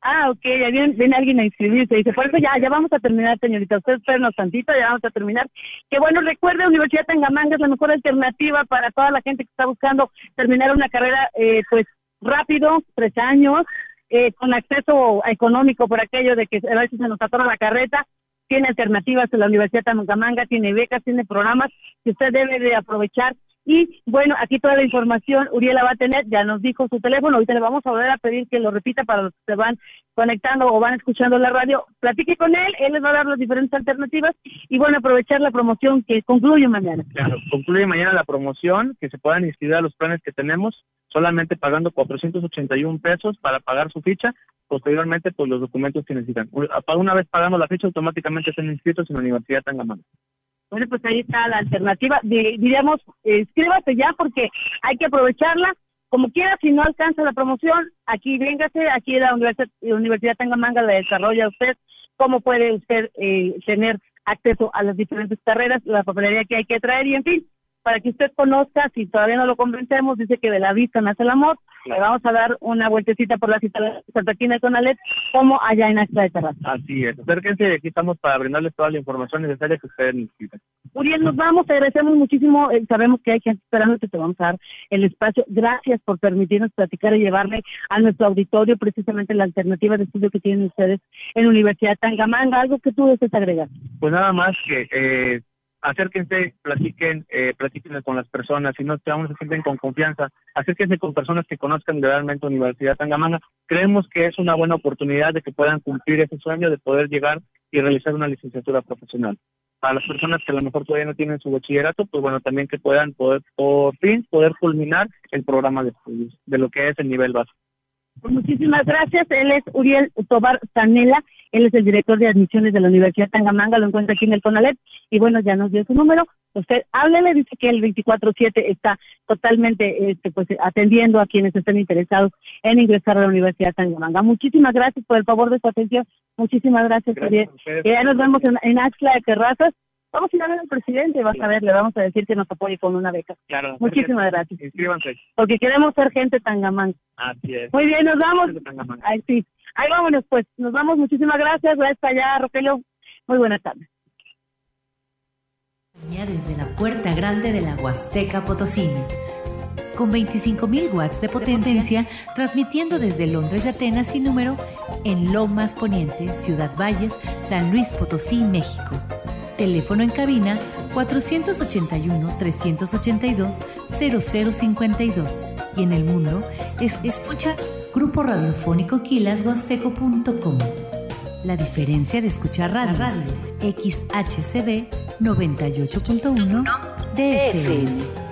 Speaker 2: Ah, ok, ya viene, viene, alguien a inscribirse. Dice, por eso ya, ya vamos a terminar, señorita. Usted espérenos tantito, ya vamos a terminar. Que bueno, recuerde, Universidad Tangamanga es la mejor alternativa para toda la gente que está buscando terminar una carrera, eh, pues, rápido, tres años, eh, con acceso económico por aquello de que a veces se nos atora la carreta. Tiene alternativas en la Universidad Tangamanga, tiene becas, tiene programas que usted debe de aprovechar y bueno, aquí toda la información Uriela va a tener, ya nos dijo su teléfono, ahorita le vamos a volver a pedir que lo repita para los que se van conectando o van escuchando la radio. Platique con él, él les va a dar las diferentes alternativas y bueno, aprovechar la promoción que concluye mañana.
Speaker 3: Claro, concluye mañana la promoción, que se puedan inscribir a los planes que tenemos, solamente pagando 481 pesos para pagar su ficha, posteriormente pues los documentos que necesitan. Una vez pagando la ficha, automáticamente están inscritos en la Universidad Tangamanga.
Speaker 2: Bueno, pues ahí está la alternativa. diríamos, escríbase ya porque hay que aprovecharla. Como quiera, si no alcanza la promoción, aquí véngase, aquí la Universidad, la Universidad Tangamanga le desarrolla usted cómo puede usted eh, tener acceso a las diferentes carreras, la papelería que hay que traer y en fin, para que usted conozca, si todavía no lo convencemos, dice que de la vista nace el amor, le vamos a dar una vueltecita por la cita de Santa Quina con Alet, como allá en Astra de Terraza.
Speaker 3: Así es, acérquense, aquí estamos para brindarles toda la información necesaria que ustedes necesitan.
Speaker 2: Uriel, nos vamos, te agradecemos muchísimo, eh, sabemos que hay gente esperando que te vamos a dar el espacio. Gracias por permitirnos platicar y llevarle a nuestro auditorio precisamente la alternativa de estudio que tienen ustedes en Universidad Tangamanga, algo que tú desees agregar.
Speaker 3: Pues nada más que... Eh, acérquense, platiquen, eh, platiquen con las personas, si no se sienten con confianza, acérquense con personas que conozcan realmente Universidad Tangamanga. Creemos que es una buena oportunidad de que puedan cumplir ese sueño de poder llegar y realizar una licenciatura profesional. Para las personas que a lo mejor todavía no tienen su bachillerato, pues bueno, también que puedan poder, por fin, poder culminar el programa de estudios de lo que es el nivel básico.
Speaker 2: Pues muchísimas gracias. Él es Uriel Tobar Sanela. Él es el director de admisiones de la Universidad Tangamanga, lo encuentra aquí en el CONALEP y bueno, ya nos dio su número. Usted háblele, dice que el 24-7 está totalmente este, pues, atendiendo a quienes estén interesados en ingresar a la Universidad Tangamanga. Muchísimas gracias por el favor de su atención. Muchísimas gracias, gracias Ya nos vemos en, en Axla de Terrazas. Vamos a ir a ver al presidente, vas a ver, le vamos a decir que nos apoye con una beca.
Speaker 3: Claro.
Speaker 2: Muchísimas gracias.
Speaker 3: Inscríbanse.
Speaker 2: Porque queremos ser gente tangamanga.
Speaker 3: Así es.
Speaker 2: Muy bien, nos vamos. Ahí sí. Ahí vámonos, pues. Nos vamos. Muchísimas gracias. Gracias allá, Rogelio. Muy buenas tardes.
Speaker 4: Desde la puerta grande de la Huasteca Potosina. Con 25.000 watts de potencia, transmitiendo desde Londres y Atenas sin número en Lomas Poniente, Ciudad Valles, San Luis Potosí, México. Teléfono en cabina 481-382-0052. Y en el mundo es escucha Grupo Radiofónico Quilasguasteco.com. La diferencia de escuchar radio, radio XHCB 98.1 DFM.